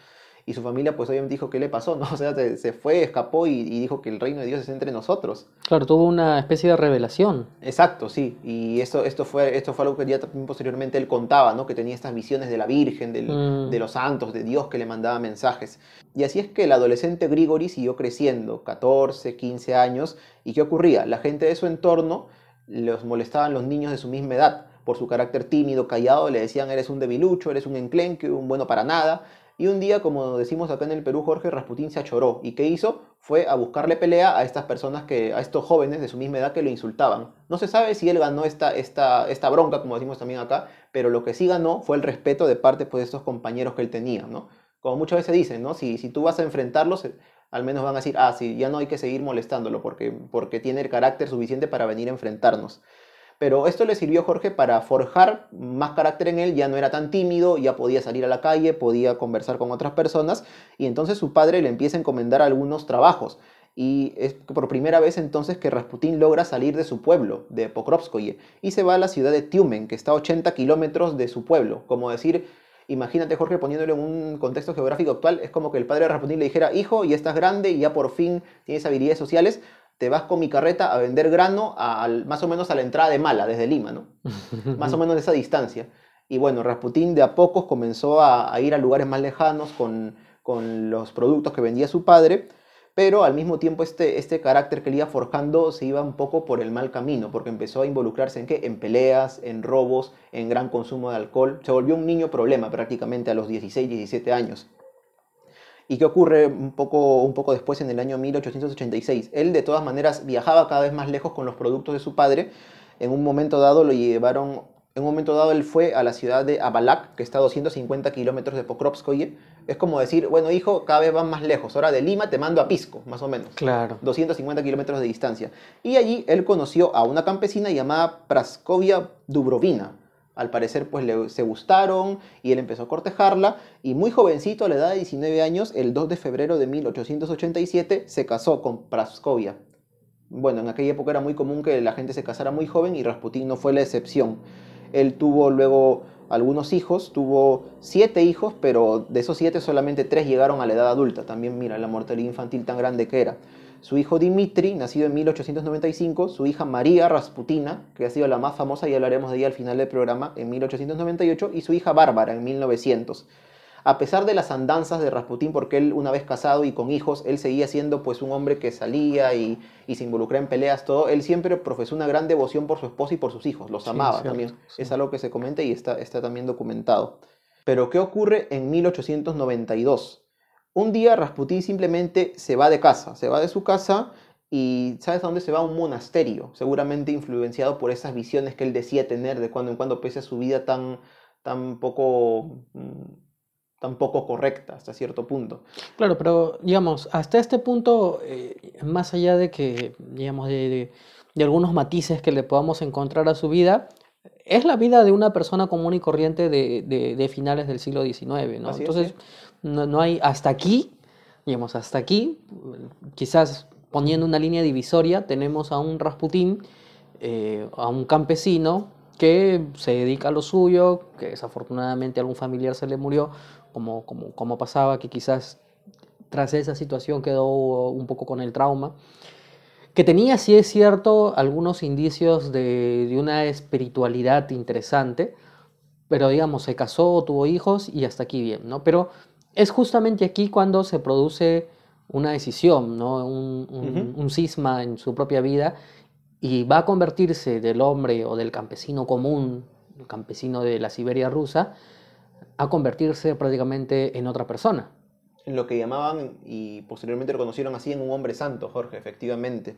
y su familia pues obviamente dijo, ¿qué le pasó? ¿No? O sea, se, se fue, escapó y, y dijo que el reino de Dios es entre nosotros. Claro, tuvo una especie de revelación. Exacto, sí. Y esto, esto, fue, esto fue algo que ya también posteriormente él contaba, ¿no? Que tenía estas visiones de la Virgen, del- Mm. de los santos, de Dios que le mandaba mensajes. Y así es que el adolescente Grigori siguió creciendo, 14, 15 años. ¿Y qué ocurría? La gente de su entorno los molestaban los niños de su misma edad. Por su carácter tímido, callado, le decían eres un debilucho, eres un enclenque, un bueno para nada. Y un día, como decimos acá en el Perú, Jorge Rasputín se achoró. ¿Y qué hizo? Fue a buscarle pelea a estas personas, que, a estos jóvenes de su misma edad que lo insultaban. No se sabe si él ganó esta, esta, esta bronca, como decimos también acá, pero lo que sí ganó fue el respeto de parte pues, de estos compañeros que él tenía, ¿no? Como muchas veces dicen, ¿no? Si, si tú vas a enfrentarlos, eh, al menos van a decir, ah, sí, ya no hay que seguir molestándolo porque, porque tiene el carácter suficiente para venir a enfrentarnos. Pero esto le sirvió a Jorge para forjar más carácter en él, ya no era tan tímido, ya podía salir a la calle, podía conversar con otras personas, y entonces su padre le empieza a encomendar algunos trabajos. Y es por primera vez entonces que Rasputín logra salir de su pueblo, de Pokrovskoye, y se va a la ciudad de Tiumen, que está a 80 kilómetros de su pueblo. Como decir, imagínate Jorge poniéndolo en un contexto geográfico actual, es como que el padre de le dijera, hijo, ya estás grande ya por fin tienes habilidades sociales, te vas con mi carreta a vender grano a- más o menos a la entrada de Mala, desde Lima, ¿no? más o menos de esa distancia. Y bueno, Rasputín de a pocos comenzó a, a ir a lugares más lejanos con, con los productos que vendía su padre, pero al mismo tiempo este, este carácter que él iba forjando se iba un poco por el mal camino, porque empezó a involucrarse en qué? En peleas, en robos, en gran consumo de alcohol. Se volvió un niño problema prácticamente a los 16, 17 años. ¿Y qué ocurre un poco, un poco después, en el año 1886? Él de todas maneras viajaba cada vez más lejos con los productos de su padre. En un momento dado lo llevaron, en un momento dado él fue a la ciudad de Abalak, que está a 250 kilómetros de Pokrovskoye. Es como decir, bueno hijo, cada vez van más lejos. Ahora de Lima te mando a Pisco, más o menos. Claro. 250 kilómetros de distancia. Y allí él conoció a una campesina llamada Praskovia Dubrovina. Al parecer, pues le, se gustaron y él empezó a cortejarla. Y muy jovencito, a la edad de 19 años, el 2 de febrero de 1887, se casó con Praskovia. Bueno, en aquella época era muy común que la gente se casara muy joven y Rasputín no fue la excepción. Él tuvo luego algunos hijos, tuvo siete hijos, pero de esos siete solamente tres llegaron a la edad adulta. También mira la mortalidad infantil tan grande que era. Su hijo Dimitri, nacido en 1895, su hija María Rasputina, que ha sido la más famosa y hablaremos de ella al final del programa, en 1898, y su hija Bárbara en 1900. A pesar de las andanzas de Rasputín, porque él una vez casado y con hijos, él seguía siendo pues un hombre que salía y, y se involucraba en peleas, todo, él siempre profesó una gran devoción por su esposa y por sus hijos, los Sí, amaba cierto, también. sí. Es algo que se comenta y está, está también documentado. Pero ¿qué ocurre en 1892? Un día Rasputín simplemente se va de casa, se va de su casa y ¿sabes a dónde se va? A un monasterio, seguramente influenciado por esas visiones que él decía tener de cuando en cuando, pese a su vida tan, tan poco... Mm, tan poco correcta hasta cierto punto. Claro, pero digamos, hasta este punto, eh, más allá de que, digamos, de, de, algunos matices que le podamos encontrar a su vida, es la vida de una persona común y corriente de, de finales del siglo XIX, ¿no? Entonces, no, no, hay, hasta aquí, digamos, hasta aquí, quizás poniendo una línea divisoria, tenemos a un Rasputín, eh, a un campesino que se dedica a lo suyo, que desafortunadamente algún familiar se le murió, como, como, como pasaba, que quizás tras esa situación quedó un poco con el trauma, que tenía, si es cierto, algunos indicios de, de una espiritualidad interesante, pero digamos, se casó, tuvo hijos y hasta aquí bien, ¿no? Pero es justamente aquí cuando se produce una decisión, ¿no? un, un, cisma en su propia vida y va a convertirse del hombre o del campesino común, el campesino de la Siberia rusa, a convertirse prácticamente en otra persona. En lo que llamaban y posteriormente lo conocieron así en un hombre santo, Jorge, efectivamente.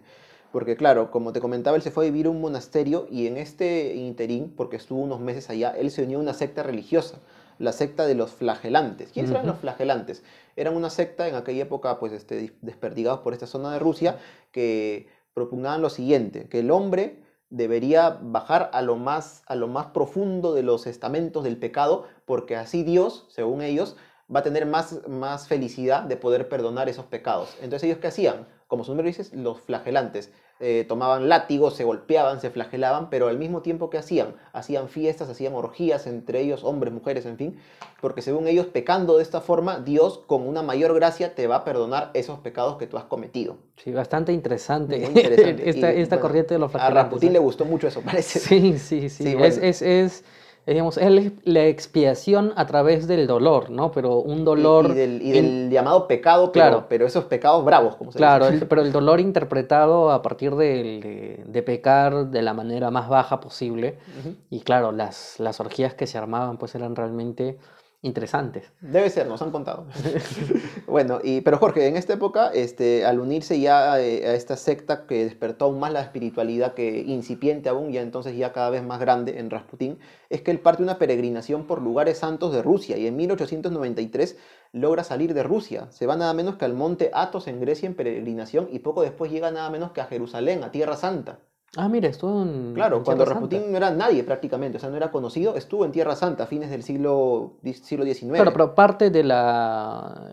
Porque claro, como te comentaba, él se fue a vivir a un monasterio y en este interín, porque estuvo unos meses allá, él se unió a una secta religiosa la secta de los flagelantes. ¿Quiénes eran los flagelantes? Eran una secta en aquella época, pues, este, desperdigados por esta zona de Rusia, que propugnaban lo siguiente, que el hombre debería bajar a lo más, a lo más profundo de los estamentos del pecado, porque así Dios, según ellos, va a tener más, más felicidad de poder perdonar esos pecados. Entonces ellos qué hacían? Como su nombre dice, los flagelantes. Eh, tomaban látigos, se golpeaban, se flagelaban, pero al mismo tiempo que hacían, hacían fiestas, hacían orgías entre ellos, hombres, mujeres, en fin, porque según ellos, pecando de esta forma, Dios con una mayor gracia te va a perdonar esos pecados que tú has cometido. Sí, bastante interesante, esta, corriente de los flagelantes. A Rasputín le gustó mucho eso, parece. Sí, sí, sí, es, es, es digamos, es la expiación a través del dolor, ¿no? Pero un dolor... Y, del, llamado pecado, pero, claro. pero esos pecados bravos, como se claro, dice. Claro, pero el dolor interpretado a partir de, de, pecar de la manera más baja posible. Y claro, las, las orgías que se armaban pues eran realmente interesantes. Debe ser, nos han contado. bueno, y, pero Jorge, en esta época, este, al unirse ya eh, a, esta secta que despertó aún más la espiritualidad que incipiente aún, ya entonces ya cada vez más grande en Rasputín, es que él parte una peregrinación por lugares santos de Rusia y en 1893 logra salir de Rusia. Se va nada menos que al monte Athos en Grecia en peregrinación y poco después llega nada menos que a Jerusalén, a Tierra Santa. Ah, mira, estuvo en. Claro, cuando Rasputín no era nadie prácticamente, o sea, no era conocido, estuvo en Tierra Santa a fines del siglo, siglo XIX. Claro, pero parte de la.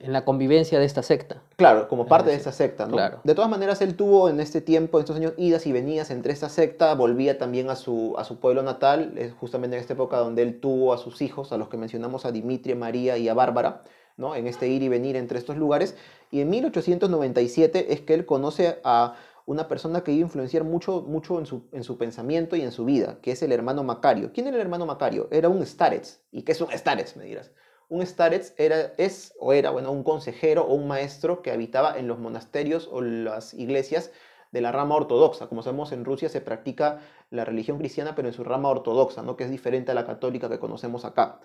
en la convivencia de esta secta. Claro, como parte de esta secta, ¿no? Claro. De todas maneras, él tuvo en este tiempo, en estos años, idas y venidas entre esta secta, volvía también a su, a su pueblo natal, es justamente en esta época donde él tuvo a sus hijos, a los que mencionamos, a Dimitri, María y a Bárbara. ¿no? en este ir y venir entre estos lugares, y en 1897 es que él conoce a una persona que iba a influenciar mucho, mucho en, su, en su pensamiento y en su vida, que es el hermano Macario. ¿Quién era el hermano Macario? Era un starets. ¿Y qué es un starets, me dirás? Un starets era, es o era, bueno, un consejero o un maestro que habitaba en los monasterios o las iglesias de la rama ortodoxa. Como sabemos, en Rusia se practica la religión cristiana, pero en su rama ortodoxa, ¿no? que es diferente a la católica que conocemos acá.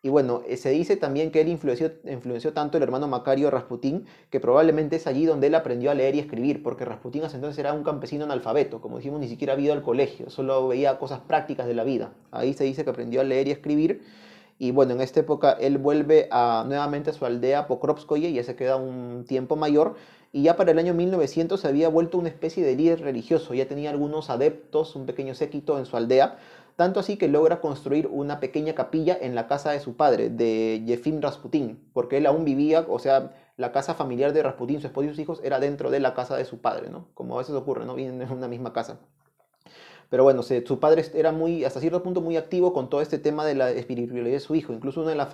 Y bueno, eh, se dice también que él influenció, influenció tanto el hermano Macario Rasputín, que probablemente es allí donde él aprendió a leer y escribir, porque Rasputín hasta entonces era un campesino analfabeto, como dijimos, ni siquiera había ido al colegio, solo veía cosas prácticas de la vida. Ahí se dice que aprendió a leer y escribir. Y bueno, en esta época él vuelve a, nuevamente a su aldea Pokrovskoye, ya se queda un tiempo mayor, y ya para el año 1900 se había vuelto una especie de líder religioso, ya tenía algunos adeptos, un pequeño séquito en su aldea, tanto así que logra construir una pequeña capilla en la casa de su padre, de Yefim Rasputin, porque él aún vivía, o sea, la casa familiar de Rasputin, su esposo y sus hijos, era dentro de la casa de su padre, ¿no? Como a veces ocurre, ¿no? Viven en una misma casa. Pero bueno, su padre era muy, hasta cierto punto muy activo con todo este tema de la espiritualidad de su hijo. Incluso una de las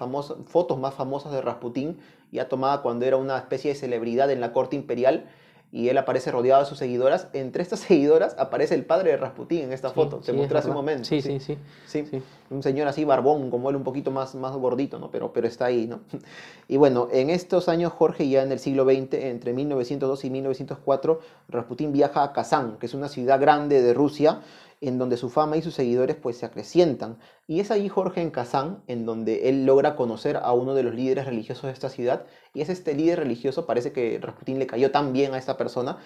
fotos más famosas de Rasputin, ya tomada cuando era una especie de celebridad en la corte imperial, y él aparece rodeado de sus seguidoras. Entre estas seguidoras aparece el padre de Rasputín en esta foto. Se muestra hace un momento. Sí, sí, sí. sí. un señor así barbón, como él, un poquito más, más gordito, ¿no? Pero, pero está ahí, ¿no? Y bueno, en estos años, Jorge, ya en el siglo XX, entre 1902 y 1904, Rasputín viaja a Kazán, que es una ciudad grande de Rusia, en donde su fama y sus seguidores pues se acrecientan. Y es ahí Jorge en Kazán, en donde él logra conocer a uno de los líderes religiosos de esta ciudad, y es este líder religioso, parece que Rasputín le cayó tan bien a esta persona,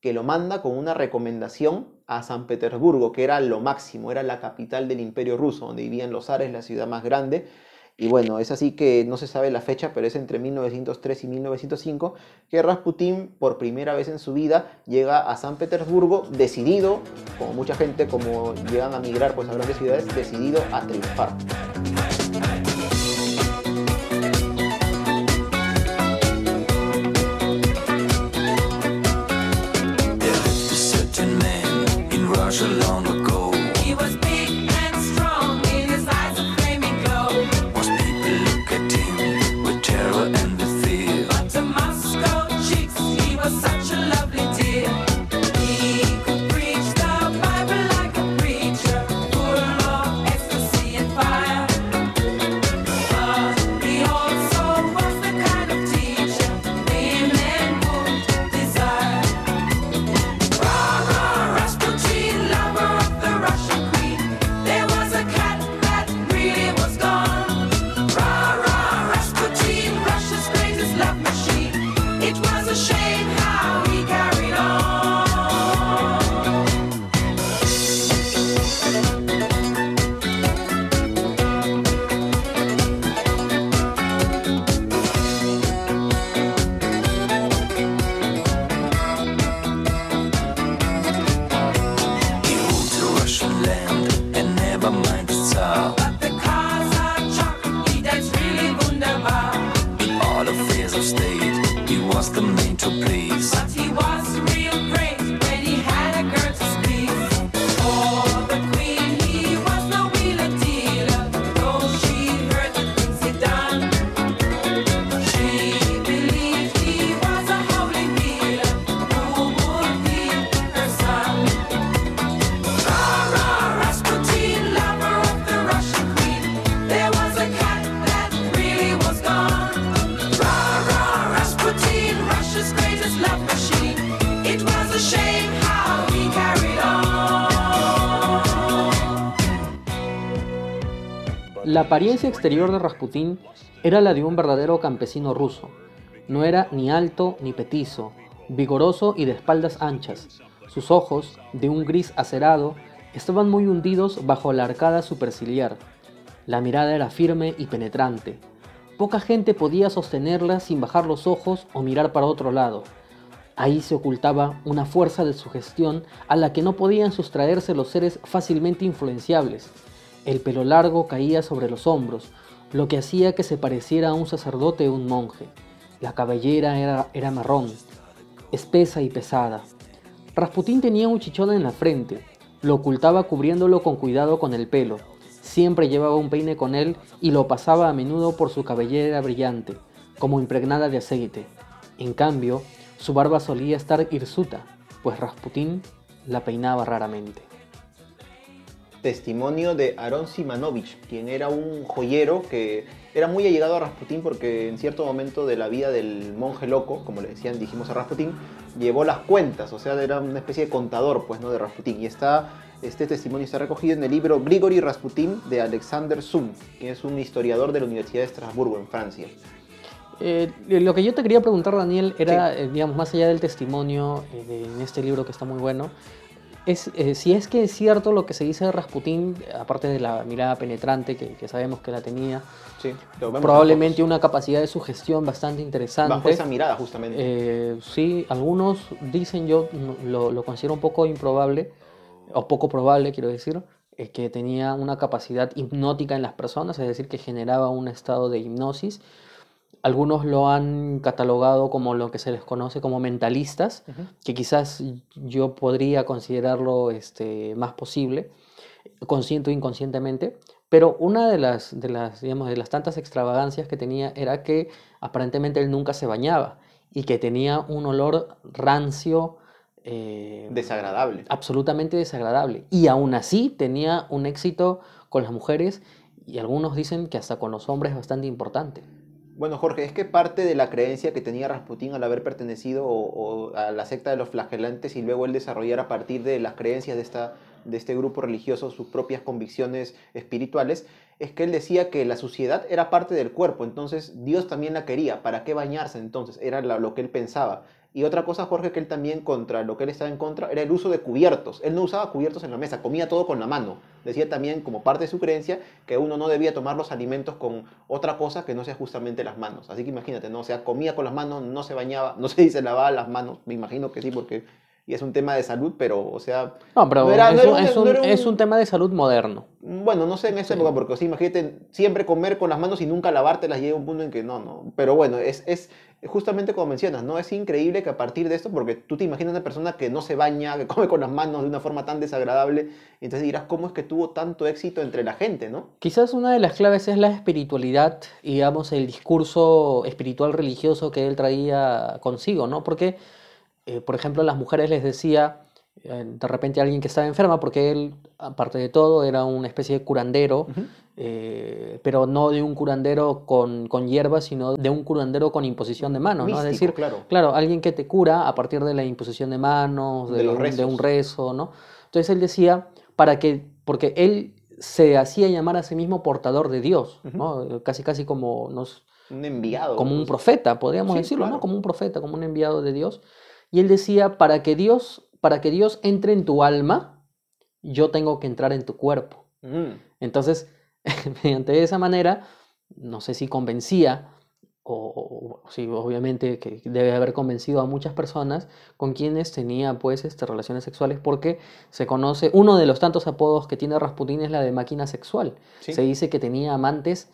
que lo manda con una recomendación a San Petersburgo, que era lo máximo, era la capital del imperio ruso, donde vivían los zares, la ciudad más grande, y bueno, es así que no se sabe la fecha, pero es entre 1903 y 1905 que Rasputín por primera vez en su vida llega a San Petersburgo decidido, como mucha gente como llegan a migrar pues a grandes ciudades, decidido a triunfar. La apariencia exterior de Rasputín era la de un verdadero campesino ruso. No era ni alto ni petizo, vigoroso y de espaldas anchas. Sus ojos, de un gris acerado, estaban muy hundidos bajo la arcada superciliar. La mirada era firme y penetrante. Poca gente podía sostenerla sin bajar los ojos o mirar para otro lado. Ahí se ocultaba una fuerza de sugestión a la que no podían sustraerse los seres fácilmente influenciables el pelo largo caía sobre los hombros, lo que hacía que se pareciera a un sacerdote o un monje. La cabellera era, era marrón, espesa y pesada. Rasputín tenía un chichón en la frente, lo ocultaba cubriéndolo con cuidado con el pelo. Siempre llevaba un peine con él y lo pasaba a menudo por su cabellera brillante, como impregnada de aceite. En cambio, su barba solía estar hirsuta, pues Rasputín la peinaba raramente testimonio de Aaron Simanovich, quien era un joyero que era muy allegado a Rasputín porque en cierto momento de la vida del monje loco, como le decían, dijimos a Rasputín, llevó las cuentas, o sea, era una especie de contador, pues, ¿no? De Rasputín. Y está, este testimonio está recogido en el libro Grigori Rasputin de Alexander Zum, que es un historiador de la Universidad de Estrasburgo, en Francia. Eh, lo que yo te quería preguntar, Daniel, era, eh, digamos, más allá del testimonio eh, en este libro que está muy bueno, es, eh, si es que es cierto lo que se dice de Rasputín, aparte de la mirada penetrante que, sabemos que la tenía, probablemente una capacidad de sugestión bastante interesante. Bajo esa mirada, justamente. Eh, sí, algunos dicen, yo lo, considero un poco improbable, o poco probable, quiero decir, eh, que tenía una capacidad hipnótica en las personas, es decir, que generaba un estado de hipnosis algunos lo han catalogado como lo que se les conoce como mentalistas, que quizás yo podría considerarlo este, más posible, consciente o inconscientemente. Pero una de las, de, las, digamos, de las tantas extravagancias que tenía era que aparentemente él nunca se bañaba y que tenía un olor rancio, eh, Desagradable. absolutamente desagradable. Y aún así tenía un éxito con las mujeres y algunos dicen que hasta con los hombres bastante importante. Bueno, Jorge, es que parte de la creencia que tenía Rasputín al haber pertenecido a la secta de los flagelantes y luego él desarrollar a partir de las creencias de, esta, de este grupo religioso sus propias convicciones espirituales, es que él decía que la suciedad era parte del cuerpo, entonces Dios también la quería, ¿para qué bañarse entonces? Era lo que él pensaba. Y otra cosa, Jorge, que él también contra, lo que él estaba en contra, era el uso de cubiertos. Él no usaba cubiertos en la mesa, comía todo con la mano. Decía también, como parte de su creencia, que uno no debía tomar los alimentos con otra cosa que no sea justamente las manos. Así que imagínate, ¿no? O sea, comía con las manos, no se bañaba, no se dice lavaba las manos, me imagino que sí, porque y es un tema de salud, pero, o sea, No, pero No era- es, no un, un- es no un- era un- es un tema de salud moderno. bueno, no sé en esa Sí. época, porque o sea, imagínate, siempre comer con las manos y nunca lavártelas llega un punto en que no, no. Pero bueno, es, es justamente como mencionas, ¿no? Es increíble que a partir de esto, porque tú te imaginas una persona que no se baña, que come con las manos de una forma tan desagradable, entonces dirás, ¿cómo es que tuvo tanto éxito entre la gente, ¿no? Quizás una de las claves es la espiritualidad y digamos el discurso espiritual religioso que él traía consigo, ¿no? Porque, eh, por ejemplo, a las mujeres les decía eh, de repente a alguien que estaba enferma, porque él, aparte de todo, era una especie de curandero, eh, pero no de un curandero con, con hierbas, sino de un curandero con imposición de manos, ¿no? Es decir, claro. Claro, alguien que te cura a partir de la imposición de manos, De de, los un, de un rezo, ¿no? Entonces él decía, para que, porque él se hacía llamar a sí mismo portador de Dios, ¿no? Casi, casi como, nos, Un enviado. como un pues. profeta, podríamos Sí, decirlo, claro. ¿no? Como un profeta, como un enviado de Dios. Y él decía, para que Dios, para que Dios entre en tu alma, yo tengo que entrar en tu cuerpo. Mm. Entonces, mediante esa manera, no sé si convencía, o, o- sí, obviamente que debe haber convencido a muchas personas con quienes tenía pues este, relaciones sexuales, porque se conoce, uno de los tantos apodos que tiene Rasputín es la de máquina sexual. Sí. Se dice que tenía amantes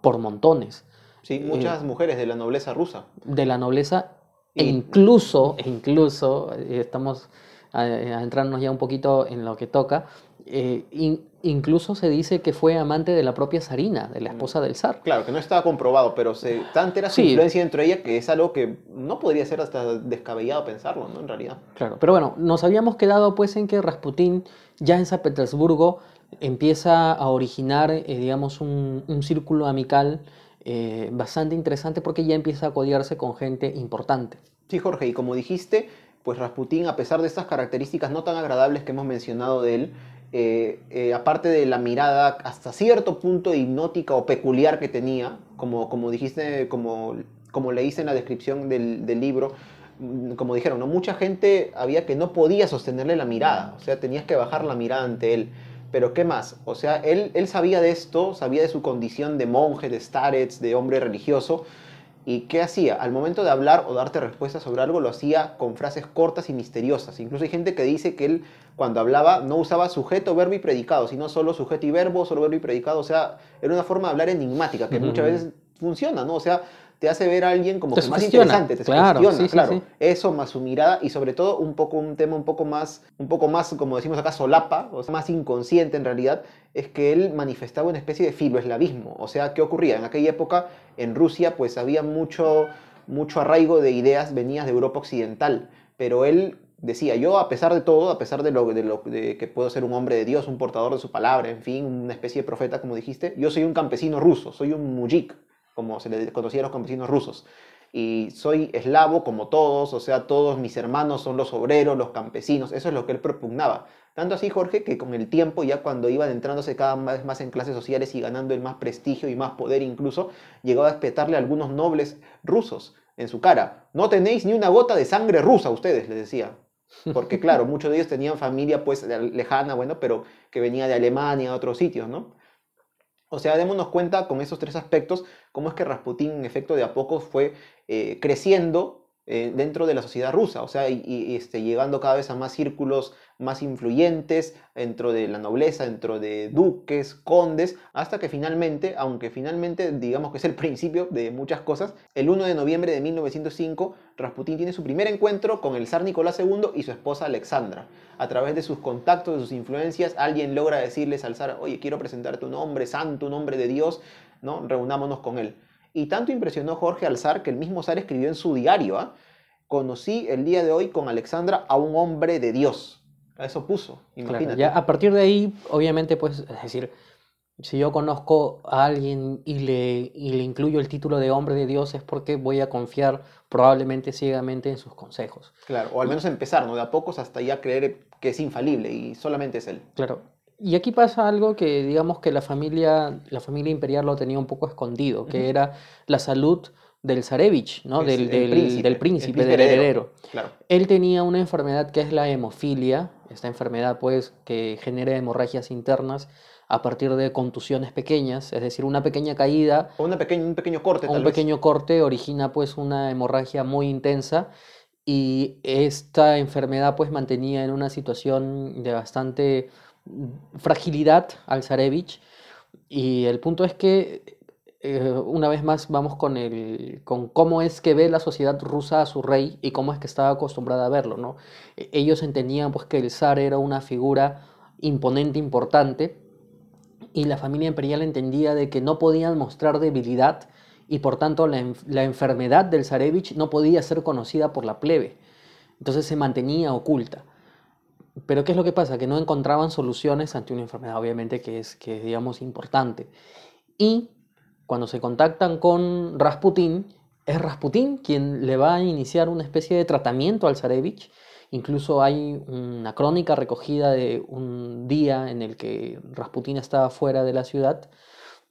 por montones Sí, muchas mujeres de la nobleza rusa. de la nobleza e incluso, e incluso, eh, estamos a, a entrarnos ya un poquito en lo que toca, eh, in- incluso se dice que fue amante de la propia zarina, de la esposa del zar. Claro, que no estaba comprobado, pero se, tanta era su Sí. influencia dentro de ella que es algo que no podría ser hasta descabellado pensarlo, ¿no? En realidad. Claro, pero bueno, nos habíamos quedado pues en que Rasputín ya en San Petersburgo empieza a originar, eh, digamos, un, un círculo amical eh, bastante interesante porque ya empieza a codiarse con gente importante. Sí, Jorge, y como dijiste, pues Rasputín, a pesar de estas características no tan agradables que hemos mencionado de él, eh, eh, aparte de la mirada hasta cierto punto hipnótica o peculiar que tenía, como, como dijiste, como, como leíste en la descripción del, del libro, mm, como dijeron, ¿no? mucha gente había que no podía sostenerle la mirada, o sea, tenías que bajar la mirada ante él. Pero ¿qué más? O sea, él, él sabía de esto, sabía de su condición de monje, de starets, de hombre religioso, ¿Y qué hacía? Al momento de hablar o darte respuestas sobre algo, lo hacía con frases cortas y misteriosas. Incluso hay gente que dice que él, cuando hablaba, no usaba sujeto, verbo y predicado, sino solo sujeto y verbo, solo verbo y predicado. O sea, era una forma de hablar enigmática, que muchas veces funciona, ¿no? O sea, te hace ver a alguien como Te que más interesante, te claro, sí, sí, claro. sí. Eso más su mirada y sobre todo un poco un tema un poco más, un poco más, como decimos acá, solapa, o sea, más inconsciente en realidad, es que él manifestaba una especie de filoeslavismo. O sea, ¿qué ocurría? En aquella época, en Rusia, pues había mucho, mucho arraigo de ideas venidas de Europa Occidental, pero él decía, yo a pesar de todo, a pesar de, lo, de, lo, de que puedo ser un hombre de Dios, un portador de su palabra, en fin, una especie de profeta, como dijiste, yo soy un campesino ruso, soy un mujik, como se le conocía a los campesinos rusos. Y soy eslavo como todos, o sea, todos mis hermanos son los obreros, los campesinos, eso es lo que él propugnaba. Tanto así, Jorge, que con el tiempo, ya cuando iba adentrándose cada vez más en clases sociales y ganando el más prestigio y más poder incluso, llegó a espetarle a algunos nobles rusos en su cara. No tenéis ni una gota de sangre rusa ustedes, les decía. Porque claro, muchos de ellos tenían familia pues lejana, bueno, pero que venía de Alemania, de otros sitios, ¿no? O sea, démonos cuenta con esos tres aspectos, cómo es que Rasputín, en efecto, de a poco fue eh, creciendo eh, dentro de la sociedad rusa, o sea, y, este, llegando cada vez a más círculos más influyentes dentro de la nobleza, dentro de duques, condes, hasta que finalmente, aunque finalmente digamos que es el principio de muchas cosas, el 1 de noviembre de 1905, Rasputín tiene su primer encuentro con el zar Nicolás II y su esposa Alexandra. A través de sus contactos, de sus influencias, alguien logra decirles al zar, oye, quiero presentarte un hombre santo, un hombre de Dios, ¿no? Reunámonos con él. Y tanto impresionó Jorge al zar que el mismo zar escribió en su diario, ¿ah? conocí el día de hoy con Alexandra a un hombre de Dios. Eso puso, Claro, imagínate. ya a partir de ahí, obviamente, pues, es decir, si yo conozco a alguien y le, y le incluyo el título de hombre de Dios es porque voy a confiar probablemente ciegamente en sus consejos. Claro, o al menos empezar, ¿no? De a pocos hasta ya creer que es infalible y solamente es él. Claro. Y aquí pasa algo que digamos que la familia, la familia imperial lo tenía un poco escondido, que era la salud del zarevich, ¿no? Del, el del- príncipe, del príncipe, heredero. heredero. Claro. Él tenía una enfermedad que es la hemofilia, esta enfermedad pues que genera hemorragias internas a partir de contusiones pequeñas, es decir, una pequeña caída O una pequeña, un pequeño corte, tal un vez. pequeño corte origina pues una hemorragia muy intensa y esta enfermedad pues mantenía en una situación de bastante fragilidad al zarevich y el punto es que eh, una vez más vamos con el con cómo es que ve la sociedad rusa a su rey y cómo es que estaba acostumbrada a verlo, ¿no? E- Ellos entendían pues que el zar era una figura imponente, importante y la familia imperial entendía de que no podían mostrar debilidad y por tanto la, la enfermedad del zarevich no podía ser conocida por la plebe. Entonces se mantenía oculta. Pero ¿qué es lo que pasa? Que no encontraban soluciones ante una enfermedad, obviamente, que es, que es, digamos, importante. Y cuando se contactan con Rasputín, es Rasputín quien le va a iniciar una especie de tratamiento al zarevich. Incluso hay una crónica recogida de un día en el que Rasputín estaba fuera de la ciudad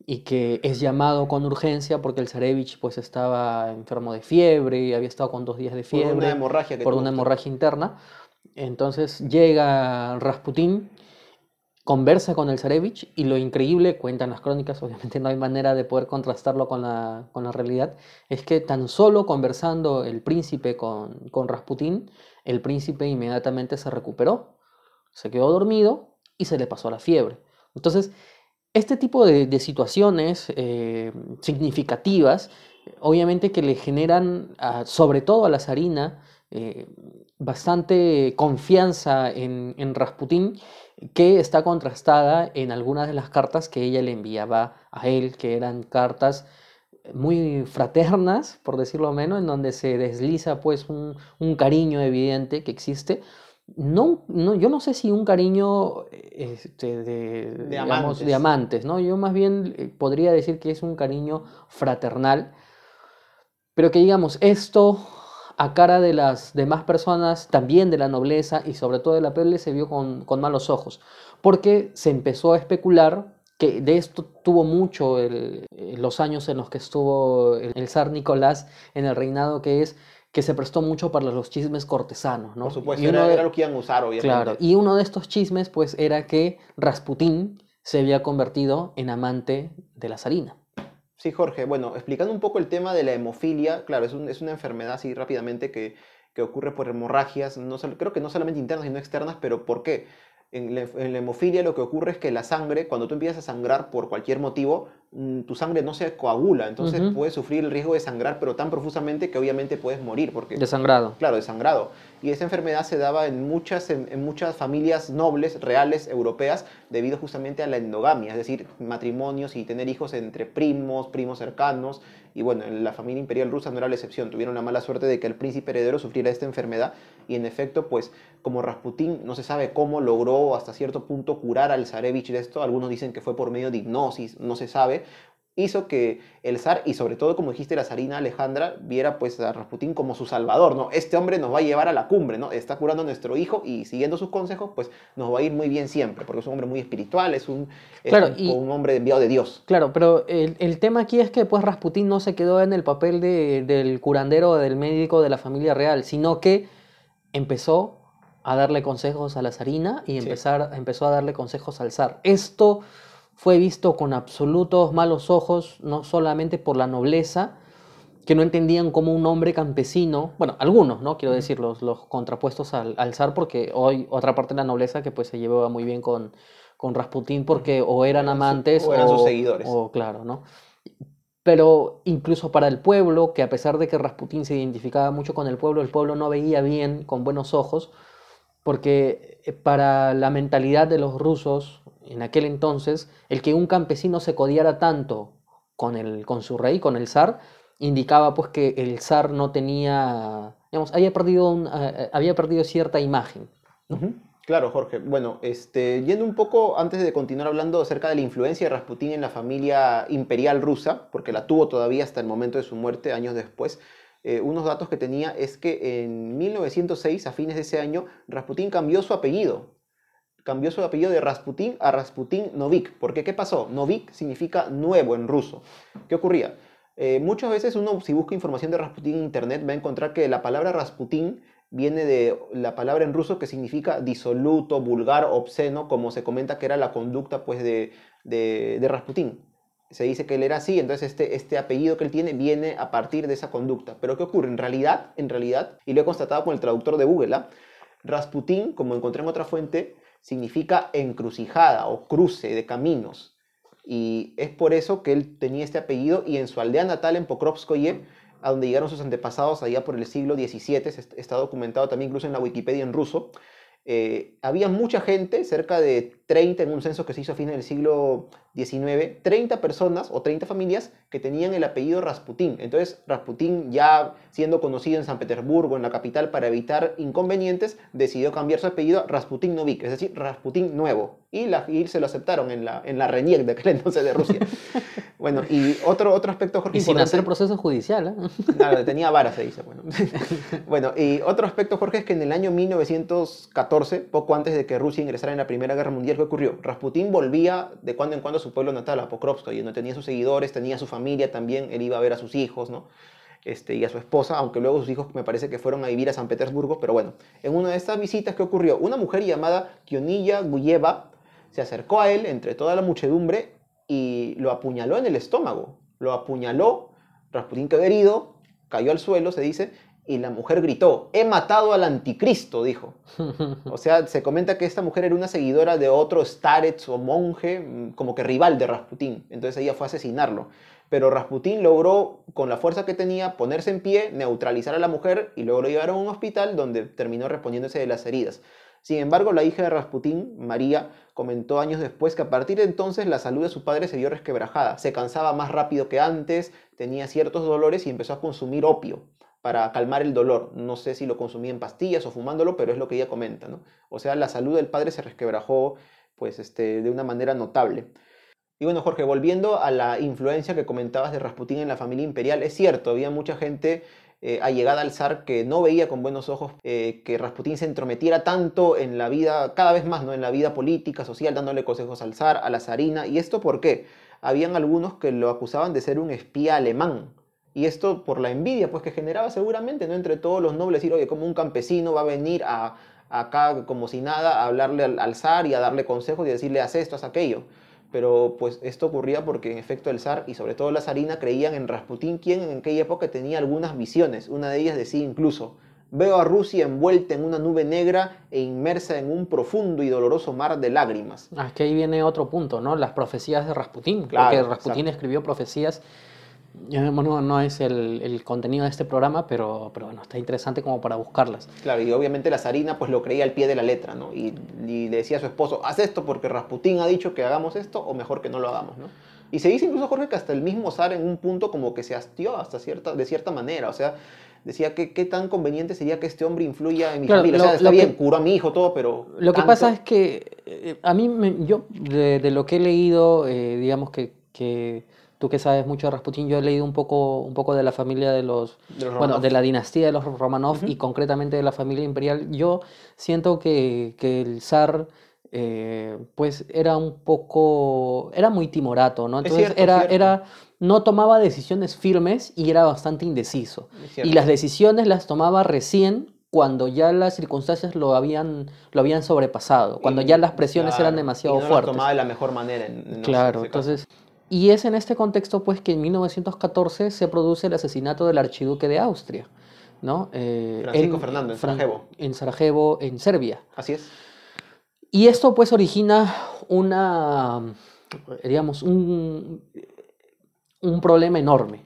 y que es llamado con urgencia porque el zarevich pues estaba enfermo de fiebre y había estado con dos días de Por fiebre una hemorragia que por una hemorragia interna. Entonces llega Rasputín, conversa con el zarevich y lo increíble, cuentan las crónicas, obviamente no hay manera de poder contrastarlo con la, con la realidad, es que tan solo conversando el príncipe con, con el príncipe inmediatamente se recuperó, se quedó dormido y se le pasó la fiebre. Entonces, este tipo de, de situaciones eh, significativas, obviamente que le generan, sobre todo a la zarina, eh, bastante confianza en, en Rasputín, que está contrastada en algunas de las cartas que ella le enviaba a él, que eran cartas muy fraternas, por decirlo menos, en donde se desliza pues un, un cariño evidente que existe. No, no, yo no sé si un cariño este, de, digamos, amantes. de amantes, ¿no? Yo más bien eh, podría decir que es un cariño fraternal, pero que digamos, esto a cara de las demás personas, también de la nobleza y sobre todo de la plebe, se vio con, con malos ojos, porque se empezó a especular que de esto tuvo mucho el- los años en los que estuvo el, el zar Nicolás en el reinado, que es que se prestó mucho para los chismes cortesanos, ¿no? Por supuesto, Y uno era, de- era lo que iban a usar, obviamente. Claro, y uno de estos chismes pues era que Rasputín se había convertido en amante de la zarina. Sí, Jorge. Bueno, explicando un poco el tema de la hemofilia, claro, es, un- es una enfermedad así rápidamente que, que ocurre por hemorragias, no creo que no solamente internas, sino externas, pero ¿por qué? En la, hemofilia lo que ocurre es que la sangre, cuando tú empiezas a sangrar por cualquier motivo, tu sangre no se coagula, entonces Ujú. puedes sufrir el riesgo de sangrar, pero tan profusamente que obviamente puedes morir, porque Desangrado. Claro, de sangrado. Y esa enfermedad se daba en muchas, en, en muchas familias nobles, reales, europeas, debido justamente a la endogamia, es decir, matrimonios y tener hijos entre primos, primos cercanos. Y bueno, en la familia imperial rusa no era la excepción. Tuvieron la mala suerte de que el príncipe heredero sufriera esta enfermedad. Y en efecto, pues, como Rasputín no se sabe cómo logró hasta cierto punto curar al zarevich de esto, algunos dicen que fue por medio de hipnosis, no se sabe, hizo que el zar, y sobre todo, como dijiste, la zarina Alejandra, viera pues a Rasputín como su salvador, ¿no? Este hombre nos va a llevar a la cumbre, ¿no? Está curando a nuestro hijo y siguiendo sus consejos, pues nos va a ir muy bien siempre, porque es un hombre muy espiritual, es un, es Claro, un, y- un hombre enviado de Dios. Claro, pero el, el tema aquí es que pues Rasputín no se quedó en el papel de- del curandero o del médico de la familia real, sino que empezó a darle consejos a la zarina y Sí. empezar, empezó a darle consejos al zar. Esto fue visto con absolutos malos ojos, no solamente por la nobleza, que no entendían cómo un hombre campesino, bueno, algunos, ¿no? Quiero decir, los, los contrapuestos al, al zar, porque hoy otra parte de la nobleza que pues se llevaba muy bien con, con Rasputín, porque o eran amantes o eran sus seguidores. o claro, ¿no? Pero incluso para el pueblo, que a pesar de que Rasputín se identificaba mucho con el pueblo, el pueblo no veía bien, con buenos ojos, porque eh, para la mentalidad de los rusos en aquel entonces, el que un campesino se codiara tanto con, el, con su rey, con el zar, indicaba pues que el zar no tenía, digamos, había perdido, eh, eh, había perdido cierta imagen. Claro, Jorge. Bueno, este, yendo un poco antes de continuar hablando acerca de la influencia de Rasputín en la familia imperial rusa, porque la tuvo todavía hasta el momento de su muerte, años después, eh, unos datos que tenía es que en 1906, a fines de ese año, Rasputín cambió su apellido. Cambió su apellido de Rasputín a Rasputín Novik. Porque, ¿qué pasó? Novik significa nuevo en ruso. ¿Qué ocurría? Eh, muchas veces uno, si busca información de Rasputín en internet, va a encontrar que la palabra Rasputín viene de la palabra en ruso que significa disoluto, vulgar, obsceno, como se comenta que era la conducta pues, de, de, de Rasputín. Se dice que él era así, entonces este, este apellido que él tiene viene a partir de esa conducta. Pero ¿qué ocurre? En realidad, en realidad, y lo he constatado con el traductor de Google, ¿ah? Rasputín, como encontré en otra fuente, significa encrucijada o cruce de caminos. Y es por eso que él tenía este apellido y en su aldea natal en Pokrovskoye, a donde llegaron sus antepasados allá por el siglo XVII, está documentado también incluso en la Wikipedia en ruso, eh, había mucha gente, cerca de 30 en un censo que se hizo a fines del siglo XIX, 30 personas o 30 familias que tenían el apellido Rasputín. Entonces Rasputín, ya siendo conocido en San Petersburgo, en la capital, para evitar inconvenientes, decidió cambiar su apellido a Rasputín Novik, es decir, Rasputín Nuevo. Y, la, y se lo aceptaron en la, en la RENIEC de aquel entonces de Rusia. bueno, y otro, otro aspecto, Jorge, Y sin hacer proceso judicial. ¿eh? Claro, tenía vara, se dice. Bueno. bueno, y otro aspecto, Jorge, es que en el año 1914, poco antes de que Rusia ingresara en la Primera Guerra Mundial, ¿qué ocurrió? Rasputín volvía de cuando en cuando a su pueblo natal, a y no tenía sus seguidores, tenía su familia también, él iba a ver a sus hijos, ¿no? Este, y a su esposa, aunque luego sus hijos me parece que fueron a vivir a San Petersburgo, pero bueno, en una de estas visitas, ¿qué ocurrió? Una mujer llamada Kionilla Guyeva se acercó a él entre toda la muchedumbre y lo apuñaló en el estómago. Lo apuñaló, Rasputín quedó herido, cayó al suelo, se dice, y la mujer gritó, he matado al anticristo, dijo. O sea, se comenta que esta mujer era una seguidora de otro starets o monje, mm, como que rival de Rasputín. Entonces ella fue a asesinarlo. Pero Rasputín logró, con la fuerza que tenía, ponerse en pie, neutralizar a la mujer y luego lo llevaron a un hospital donde terminó respondiéndose de las heridas. Sin embargo, la hija de Rasputín, María, comentó años después que a partir de entonces la salud de su padre se vio resquebrajada. Se cansaba más rápido que antes, tenía ciertos dolores y empezó a consumir opio para calmar el dolor. No sé si lo consumía en pastillas o fumándolo, pero es lo que ella comenta, ¿no? O sea, la salud del padre se resquebrajó pues, este, de una manera notable. Y bueno, Jorge, volviendo a la influencia que comentabas de Rasputín en la familia imperial, es cierto, había mucha gente eh, allegada al zar que no veía con buenos ojos eh, que Rasputín se entrometiera tanto en la vida, cada vez más, ¿no? En la vida política, social, dándole consejos al zar, a la zarina. ¿Y esto por qué? Habían algunos que lo acusaban de ser un espía alemán. Y esto por la envidia, pues que generaba seguramente, ¿no? Entre todos los nobles, decir, oye, como un campesino va a venir a, acá como si nada a hablarle al, al zar y a darle consejos y decirle, haz esto, haz aquello pero pues esto ocurría porque en efecto el zar y sobre todo la zarina creían en Rasputín, quien en aquella época tenía algunas visiones. Una de ellas decía incluso, veo a Rusia envuelta en una nube negra e inmersa en un profundo y doloroso mar de lágrimas. Ah, es que ahí viene otro punto, ¿no? Las profecías de Rasputín. Claro, porque Rasputín exacto. escribió profecías. Bueno, no es el, el contenido de este programa, pero, pero bueno, está interesante como para buscarlas. Claro, y obviamente la zarina pues lo creía al pie de la letra, ¿no? Y, y le decía a su esposo, haz esto porque Rasputín ha dicho que hagamos esto o mejor que no lo hagamos, ¿no? Y se dice incluso, Jorge, que hasta el mismo zar en un punto como que se hastió hasta cierta, de cierta manera, o sea, decía que qué tan conveniente sería que este hombre influya en mi Claro, familia. O lo- sea, está bien, que- curó a mi hijo, todo, pero... Lo que tanto- pasa es que eh, a mí, me- yo, de, de lo que he leído, eh, digamos que, que tú que sabes mucho de Rasputín, yo he leído un poco, un poco de la familia de los, de los bueno, de la dinastía de los Romanov y concretamente de la familia imperial. Yo siento que, que el zar, eh, pues, era un poco, era muy timorato, ¿no? Es Entonces cierto, era, cierto. era, no tomaba decisiones firmes y era bastante indeciso. Y las decisiones las tomaba recién cuando ya las circunstancias lo habían, lo habían sobrepasado, cuando Y- ya las presiones eran demasiado y no las fuertes. tomaba de la mejor manera. en- en Claro, caso. Y es en este contexto, pues, que en 1914 se produce el asesinato del archiduque de Austria, ¿no? Eh, Francisco Fernando, en Sarajevo. En Sarajevo, en Serbia. Así es. Y esto, pues, origina una, digamos, un, un problema enorme,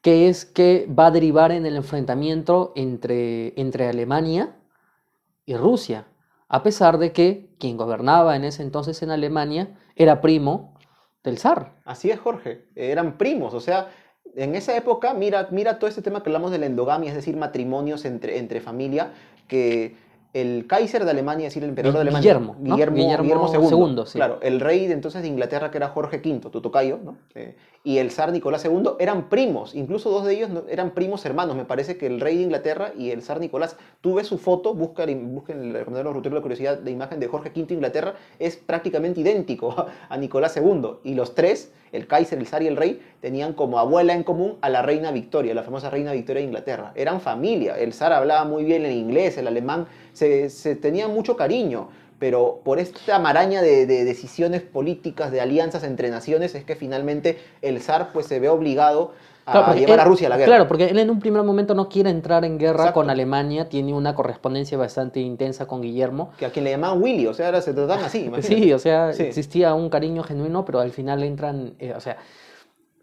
que es que va a derivar en el enfrentamiento entre, entre Alemania y Rusia, a pesar de que quien gobernaba en ese entonces en Alemania era primo del zar. Así es, Jorge. Eran primos, o sea, En esa época, mira, mira todo este tema que hablamos de la endogamia, es decir, matrimonios entre, entre familia, que el Kaiser de Alemania, es decir, el emperador de Alemania. Guillermo, ¿no? Guillermo, Guillermo Guillermo II. II, sí. Claro, el rey de entonces de Inglaterra, que era Jorge V, tu tocayo, ¿no? Eh, y el zar Nicolás II eran primos, incluso dos de ellos no- eran primos hermanos. Me parece que el rey de Inglaterra y el zar Nicolás, tú ves su foto, buscan, busquen en el los de la curiosidad de imagen de Jorge V de Inglaterra, es prácticamente idéntico a, a Nicolás II. Y los tres, el Kaiser, el zar y el rey, tenían como abuela en común a la reina Victoria, la famosa reina Victoria de Inglaterra. Eran familia, el zar hablaba muy bien el inglés, el alemán, se, se tenían mucho cariño. Pero por esta maraña de, de decisiones políticas, de alianzas entre naciones, es que finalmente el zar pues, se ve obligado Claro, porque llevar él- a Rusia a la guerra. Claro, porque él en un primer momento no quiere entrar en guerra Exacto. con Alemania, tiene una correspondencia bastante intensa con Guillermo. Que a quien le llamaban Willy, o sea, ahora se tratan así. imagínate. Sí, o sea, Sí. existía un cariño genuino, pero al final entran, eh, o sea,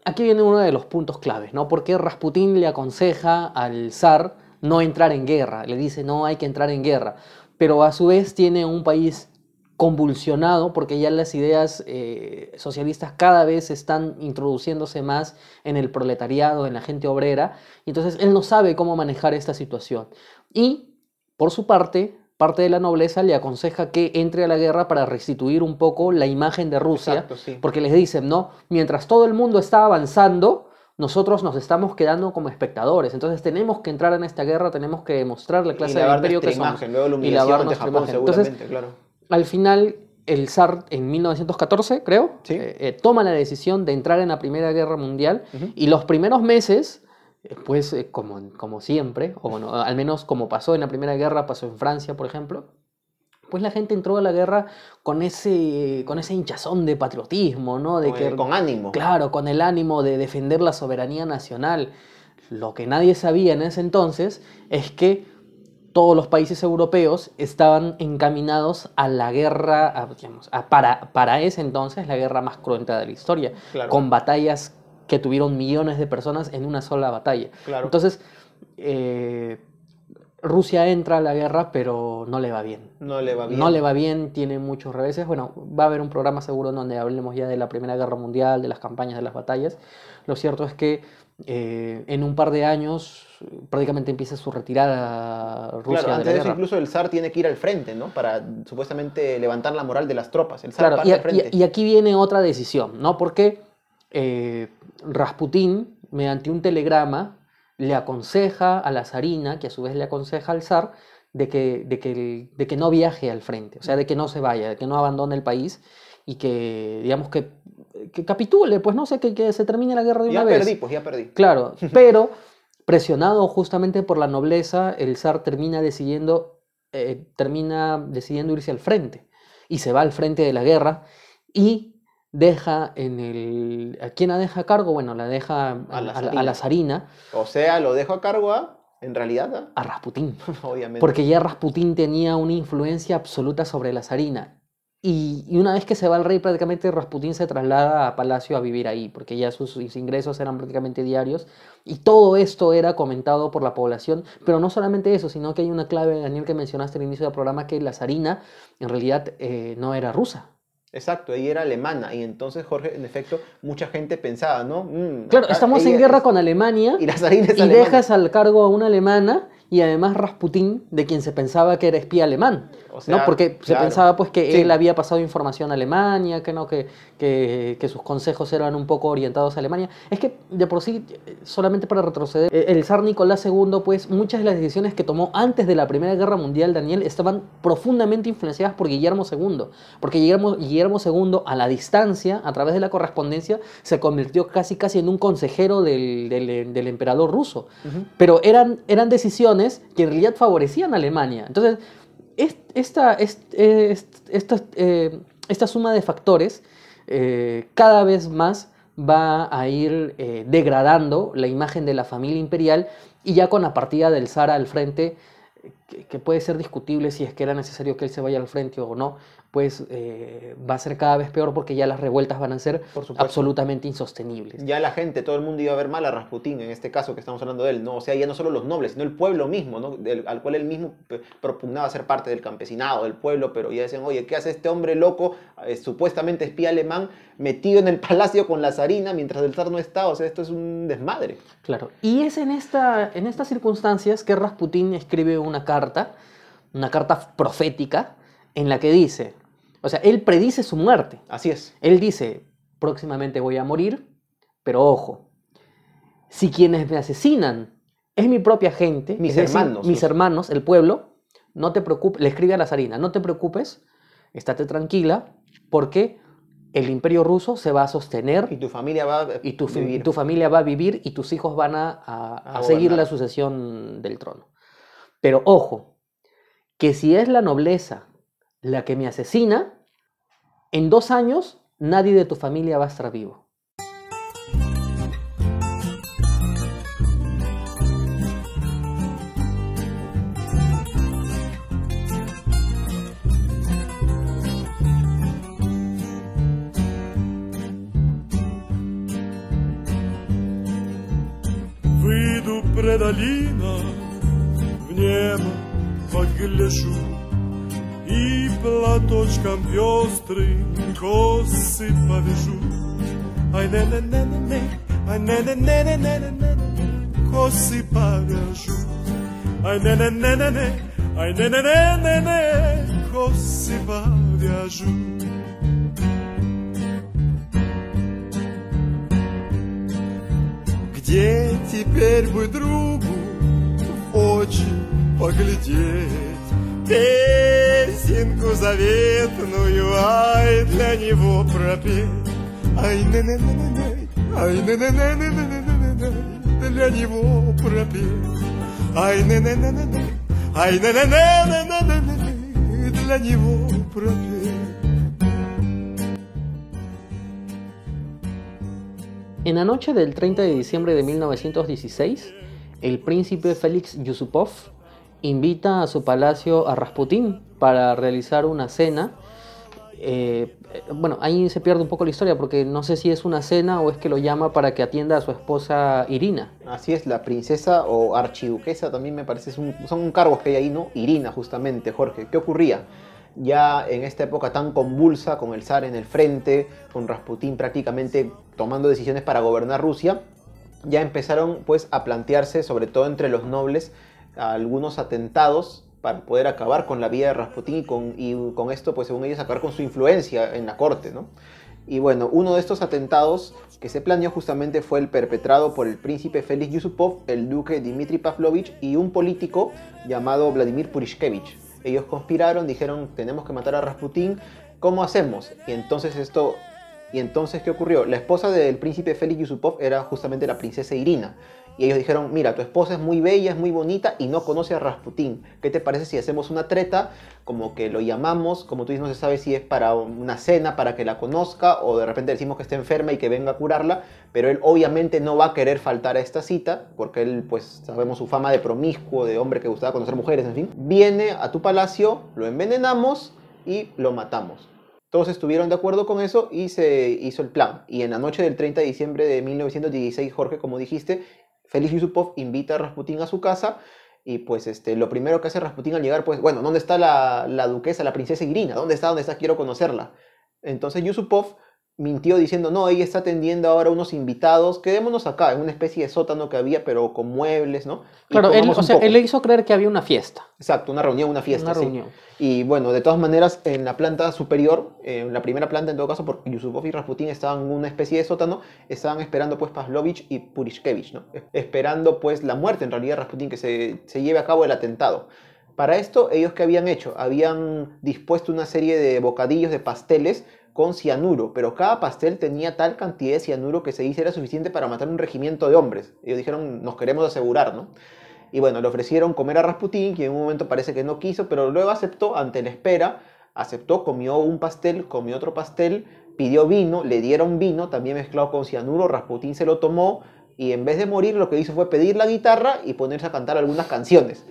aquí viene uno de los puntos claves, ¿no? Porque Rasputín le aconseja al zar no entrar en guerra, le dice no hay que entrar en guerra, pero a su vez tiene un país convulsionado porque ya las ideas eh, socialistas cada vez están introduciéndose más en el proletariado, en la gente obrera, y entonces él no sabe cómo manejar esta situación. Y, por su parte, parte de la nobleza le aconseja que entre a la guerra para restituir un poco la imagen de Rusia, Exacto, sí. porque les dicen, ¿no? Mientras todo el mundo está avanzando, nosotros nos estamos quedando como espectadores. Entonces tenemos que entrar en esta guerra, tenemos que demostrar la clase de imperio que somos. imagen, luego la y lavar nuestra Japón, imagen. Entonces, seguramente, claro. Al final, el zar en 1914, creo, Sí. eh, eh, toma la decisión de entrar en la Primera Guerra Mundial y los primeros meses, eh, pues eh, como, como siempre, o bueno, al menos como pasó en la Primera Guerra, pasó en Francia, por ejemplo, pues la gente entró a la guerra con ese, con ese hinchazón de patriotismo, ¿no? De Con, que, con ánimo. Claro, con el ánimo de defender la soberanía nacional. Lo que nadie sabía en ese entonces es que todos los países europeos estaban encaminados a la guerra, a, digamos, a- para, para ese entonces, la guerra más cruenta de la historia, Claro. con batallas que tuvieron millones de personas en una sola batalla. Claro. Entonces, eh, Rusia entra a la guerra, pero no le va bien. no le va bien. No le va bien, tiene muchos reveses. Bueno, va a haber un programa seguro en donde hablemos ya de la Primera Guerra Mundial, de las campañas, de las batallas. Lo cierto es que eh, en un par de años prácticamente empieza su retirada Rusia Claro, de antes la de eso guerra. incluso el zar tiene que ir al frente, ¿no? Para supuestamente levantar la moral de las tropas. El zar Claro, parte y, al frente. y- y aquí viene otra decisión, ¿no? Porque eh, Rasputín, mediante un telegrama, le aconseja a la zarina, que a su vez le aconseja al zar, de que, de que, de que no viaje al frente, o sea, de que no se vaya, de que no abandone el país y que, digamos, que, que capitule, pues no sé, que, que se termine la guerra de una ya vez. perdí, pues ya perdí. Claro, pero presionado justamente por la nobleza, el zar termina decidiendo, eh, termina decidiendo irse al frente y se va al frente de la guerra y deja en el... ¿A quién la deja a cargo? Bueno, la deja a, la a la- a zarina. la zarina, O sea, lo dejo a cargo a, en realidad, a Rasputín. obviamente. Porque ya Rasputín tenía una influencia absoluta sobre la zarina. Y, y una vez que se va el rey, prácticamente Rasputín se traslada a Palacio a vivir ahí, porque ya sus, sus ingresos eran prácticamente diarios. Y todo esto era comentado por la población. Pero no solamente eso, sino que hay una clave, Daniel, que mencionaste al inicio del programa, que la zarina en realidad eh, no era rusa. Exacto, ella era alemana y entonces Jorge, en efecto, mucha gente pensaba, ¿no? Mm, Claro, acá estamos en guerra es- con Alemania Y la zarina es y dejas al cargo a una alemana y además Rasputín, de quien se pensaba que era espía alemán. O sea, ¿no? Porque se pensaba pues que Sí. él había pasado información a Alemania, que no, que, que, que sus consejos eran un poco orientados a Alemania. Es que de por sí, solamente para retroceder, eh, el zar Nicolás II, pues muchas de las decisiones que tomó antes de la Primera Guerra Mundial, Daniel, estaban profundamente influenciadas por Guillermo II. Porque Guillermo, Guillermo II, a la distancia, a través de la correspondencia, se convirtió casi casi en un consejero del, del- del emperador ruso. Pero eran, eran decisiones que en realidad favorecían a Alemania. Entonces, es- esta, est- est- esta, eh, esta suma de factores eh, cada vez más va a ir eh, degradando la imagen de la familia imperial y ya con la partida del zar al frente, que, que puede ser discutible si es que era necesario que él se vaya al frente o no, pues eh, va a ser cada vez peor porque ya las revueltas van a ser Por absolutamente insostenibles. Ya la gente, todo el mundo iba a ver mal a Rasputín, en este caso que estamos hablando de él, ¿no? O sea, ya no solo los nobles, sino el pueblo mismo, ¿no? Del- al cual él mismo propugnaba ser parte del campesinado, del pueblo, pero ya decían, oye, ¿qué hace este hombre loco, eh, supuestamente espía alemán, metido en el palacio con la zarina mientras el zar no está. O sea, esto es un desmadre. Claro. Y es en, esta, en estas circunstancias que Rasputín escribe una carta, una carta profética, en la que dice, o sea, él predice su muerte. Así es. Él dice, próximamente voy a morir, pero ojo, si quienes me asesinan es mi propia gente, Mis decir, hermanos. mis hermanos, el pueblo, no te preocupes, le escribe a la zarina, no te preocupes, estate tranquila, porque el imperio ruso se va a sostener Y tu familia va a y tu, vivir. tu familia va a vivir y tus hijos van a, a- A a seguir la sucesión del trono. Pero ojo, que si es la nobleza la que me asesina, en dos años nadie de tu familia va a estar vivo. Выйду пред долина, в небо погляжу i platočkam pjostrim kosi pa vežu. Aj ne, ne, ne, ne, ne, aj ne, ne, ne, ne, ne, ne, ne, kosi pa vežu. Aj ne, ne, ne, ne, ne, aj ne, ne, ne, ne, ne, kosi pa vežu. Где теперь бы другу в очи поглядеть? Песенку заветную, ай, для него пропеть. Ай, не не не не не ай, не не не не не не не не для него пропеть. Ай, не не не не не ай, не не не не не не не для него пропеть. En la noche del 30 de diciembre de 1916, el príncipe Félix Yusupov invita a su palacio a Rasputín para realizar una cena. Eh, bueno, ahí se pierde un poco la historia porque no sé si es una cena o es que lo llama para que atienda a su esposa Irina. Así es, la princesa o archiduquesa también me parece, es un- son cargos que hay ahí, ¿no? Irina, justamente, Jorge. ¿Qué ocurría? Ya en esta época tan convulsa, con el zar en el frente, con Rasputín prácticamente tomando decisiones para gobernar Rusia, ya empezaron pues a plantearse, sobre todo entre los nobles, algunos atentados para poder acabar con la vida de Rasputín y con, y con esto, pues según ellos, acabar con su influencia en la corte, ¿no? Y bueno, uno de estos atentados que se planeó justamente fue el perpetrado por el príncipe Félix Yusupov, el duque Dmitry Pavlovich y un político llamado Vladimir Purishkevich. Ellos conspiraron, dijeron, tenemos que matar a Rasputín, ¿cómo hacemos? Y entonces esto... Y entonces, ¿qué ocurrió? La esposa del príncipe Félix Yusupov era justamente la princesa Irina. Y ellos dijeron, mira, tu esposa es muy bella, es muy bonita y no conoce a Rasputín. ¿Qué te parece si hacemos una treta? Como que lo llamamos, como tú dices, no se sabe si es para una cena, para que la conozca, o de repente decimos que está enferma y que venga a curarla, pero él obviamente no va a querer faltar a esta cita, porque él, pues, sabemos su fama de promiscuo, de hombre que gustaba conocer mujeres, en fin. Viene a tu palacio, lo envenenamos y lo matamos. Todos estuvieron de acuerdo con eso y se hizo el plan. Y en la noche del 30 de diciembre de 1916, Jorge, como dijiste, Félix Yusupov invita a Rasputín a su casa y pues este, lo primero que hace Rasputín al llegar, pues, bueno, ¿dónde está la, la duquesa, la princesa Irina? ¿Dónde está? ¿Dónde está? Quiero conocerla. Entonces Yusupov mintió diciendo, no, ella está atendiendo ahora unos invitados, quedémonos acá, en una especie de sótano que había, pero con muebles, ¿no? Y Claro, él, o sea, poco". él le hizo creer que había una fiesta. Exacto, una reunión, una fiesta. una sí. reunión. Y bueno, de todas maneras, en la planta superior, en la primera planta en todo caso, porque Yusupov y Rasputín estaban en una especie de sótano, estaban esperando pues Pavlovich y Purishkevich, ¿no? Es- Esperando pues la muerte en realidad de Rasputín, que se, se lleve a cabo el atentado. Para esto, ellos qué habían hecho? Habían dispuesto una serie de bocadillos de pasteles con cianuro, pero cada pastel tenía tal cantidad de cianuro que se dice era suficiente para matar un regimiento de hombres. Ellos dijeron, nos queremos asegurar, ¿no? Y bueno, le ofrecieron comer a Rasputín, que en un momento parece que no quiso, pero luego aceptó ante la espera, aceptó, comió un pastel, comió otro pastel, pidió vino, le dieron vino, también mezclado con cianuro, Rasputín se lo tomó y en vez de morir lo que hizo fue pedir la guitarra y ponerse a cantar algunas canciones.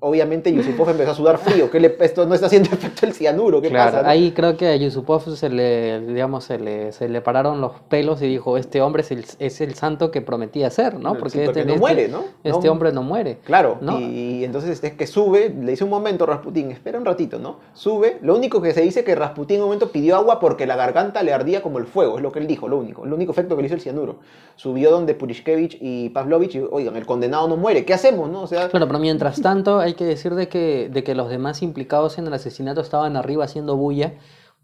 Obviamente Yusupov empezó a sudar frío. ¿Qué le, esto no está haciendo efecto el cianuro. ¿Qué Claro, pasa? no? ahí creo que a Yusupov se le, digamos, se le, se le pararon los pelos y dijo, este hombre es el, es el santo que prometía ser, ¿no? Sí, Porque, este, no este- muere, ¿no? Este No- hombre no muere. Claro, ¿no? y entonces es que sube, le dice un momento a Rasputín, espera un ratito, ¿no? Sube, lo único que se dice que Rasputín en un momento pidió agua porque la garganta le ardía como el fuego, es lo que él dijo, lo único, el único efecto que le hizo el cianuro. Subió donde Purishkevich y Pavlovich y, oigan, el condenado no muere, ¿qué hacemos, no? O sea, Claro, pero mientras tanto hay que decir de que, de que los demás implicados en el asesinato estaban arriba haciendo bulla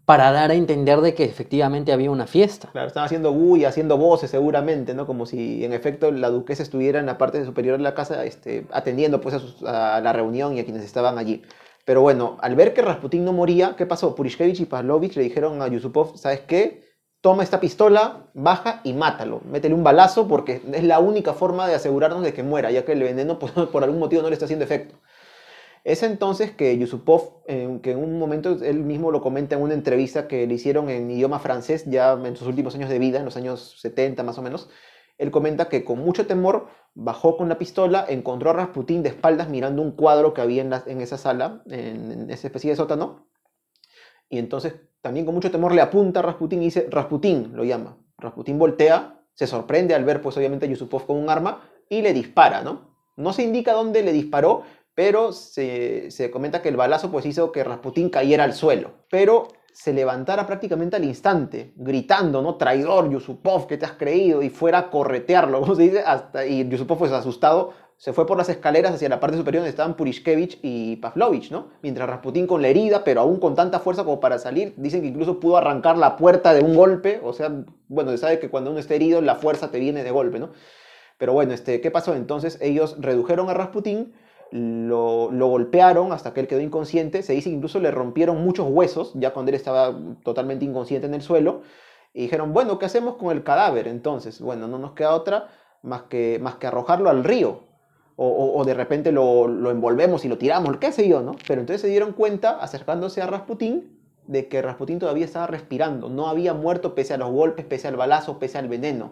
para dar a entender de que efectivamente había una fiesta. Claro, estaban haciendo bulla, haciendo voces seguramente, ¿no? Como si en efecto la duquesa estuviera en la parte superior de la casa este, atendiendo pues a, sus- a la reunión y a quienes estaban allí. Pero bueno, al ver que Rasputín no moría, ¿qué pasó? Purishkevich y Pavlovich le dijeron a Yusupov, ¿sabes qué? Toma esta pistola, baja y mátalo. Métele un balazo porque es la única forma de asegurarnos de que muera, ya que el veneno pues, por algún motivo no le está haciendo efecto. Es entonces que Yusupov, eh, que en un momento él mismo lo comenta en una entrevista que le hicieron en idioma francés ya en sus últimos años de vida, en los años 70 más o menos, él comenta que con mucho temor bajó con la pistola, encontró a Rasputín de espaldas mirando un cuadro que había en esa sala, en, en esa especie de sótano, y entonces también con mucho temor le apunta a Rasputín y dice, Rasputín lo llama. Rasputín voltea, se sorprende al ver pues obviamente Yusupov con un arma y le dispara, ¿no? No se indica dónde le disparó, pero se, se comenta que el balazo pues hizo que Rasputín cayera al suelo. Pero se levantara prácticamente al instante, gritando, ¿no? Traidor, Yusupov, ¿qué te has creído? Y fuera a corretearlo, como se dice, hasta, y Yusupov pues asustado se fue por las escaleras hacia la parte superior donde estaban Purishkevich y Pavlovich, ¿no? Mientras Rasputín con la herida, pero aún con tanta fuerza como para salir, dicen que incluso pudo arrancar la puerta de un golpe, o sea, bueno, se sabe que cuando uno está herido la fuerza te viene de golpe, ¿no? Pero bueno, este, ¿qué pasó? Entonces ellos redujeron a Rasputín, lo, golpearon hasta que él quedó inconsciente, se dice que incluso le rompieron muchos huesos, ya cuando él estaba totalmente inconsciente en el suelo, y dijeron, bueno, ¿qué hacemos con el cadáver? Entonces, bueno, no nos queda otra más que, más que arrojarlo al río. O, de repente lo, lo envolvemos y lo tiramos, qué sé yo, ¿no? Pero entonces se dieron cuenta, acercándose a Rasputín, de que Rasputín todavía estaba respirando, no había muerto pese a los golpes, pese al balazo, pese al veneno.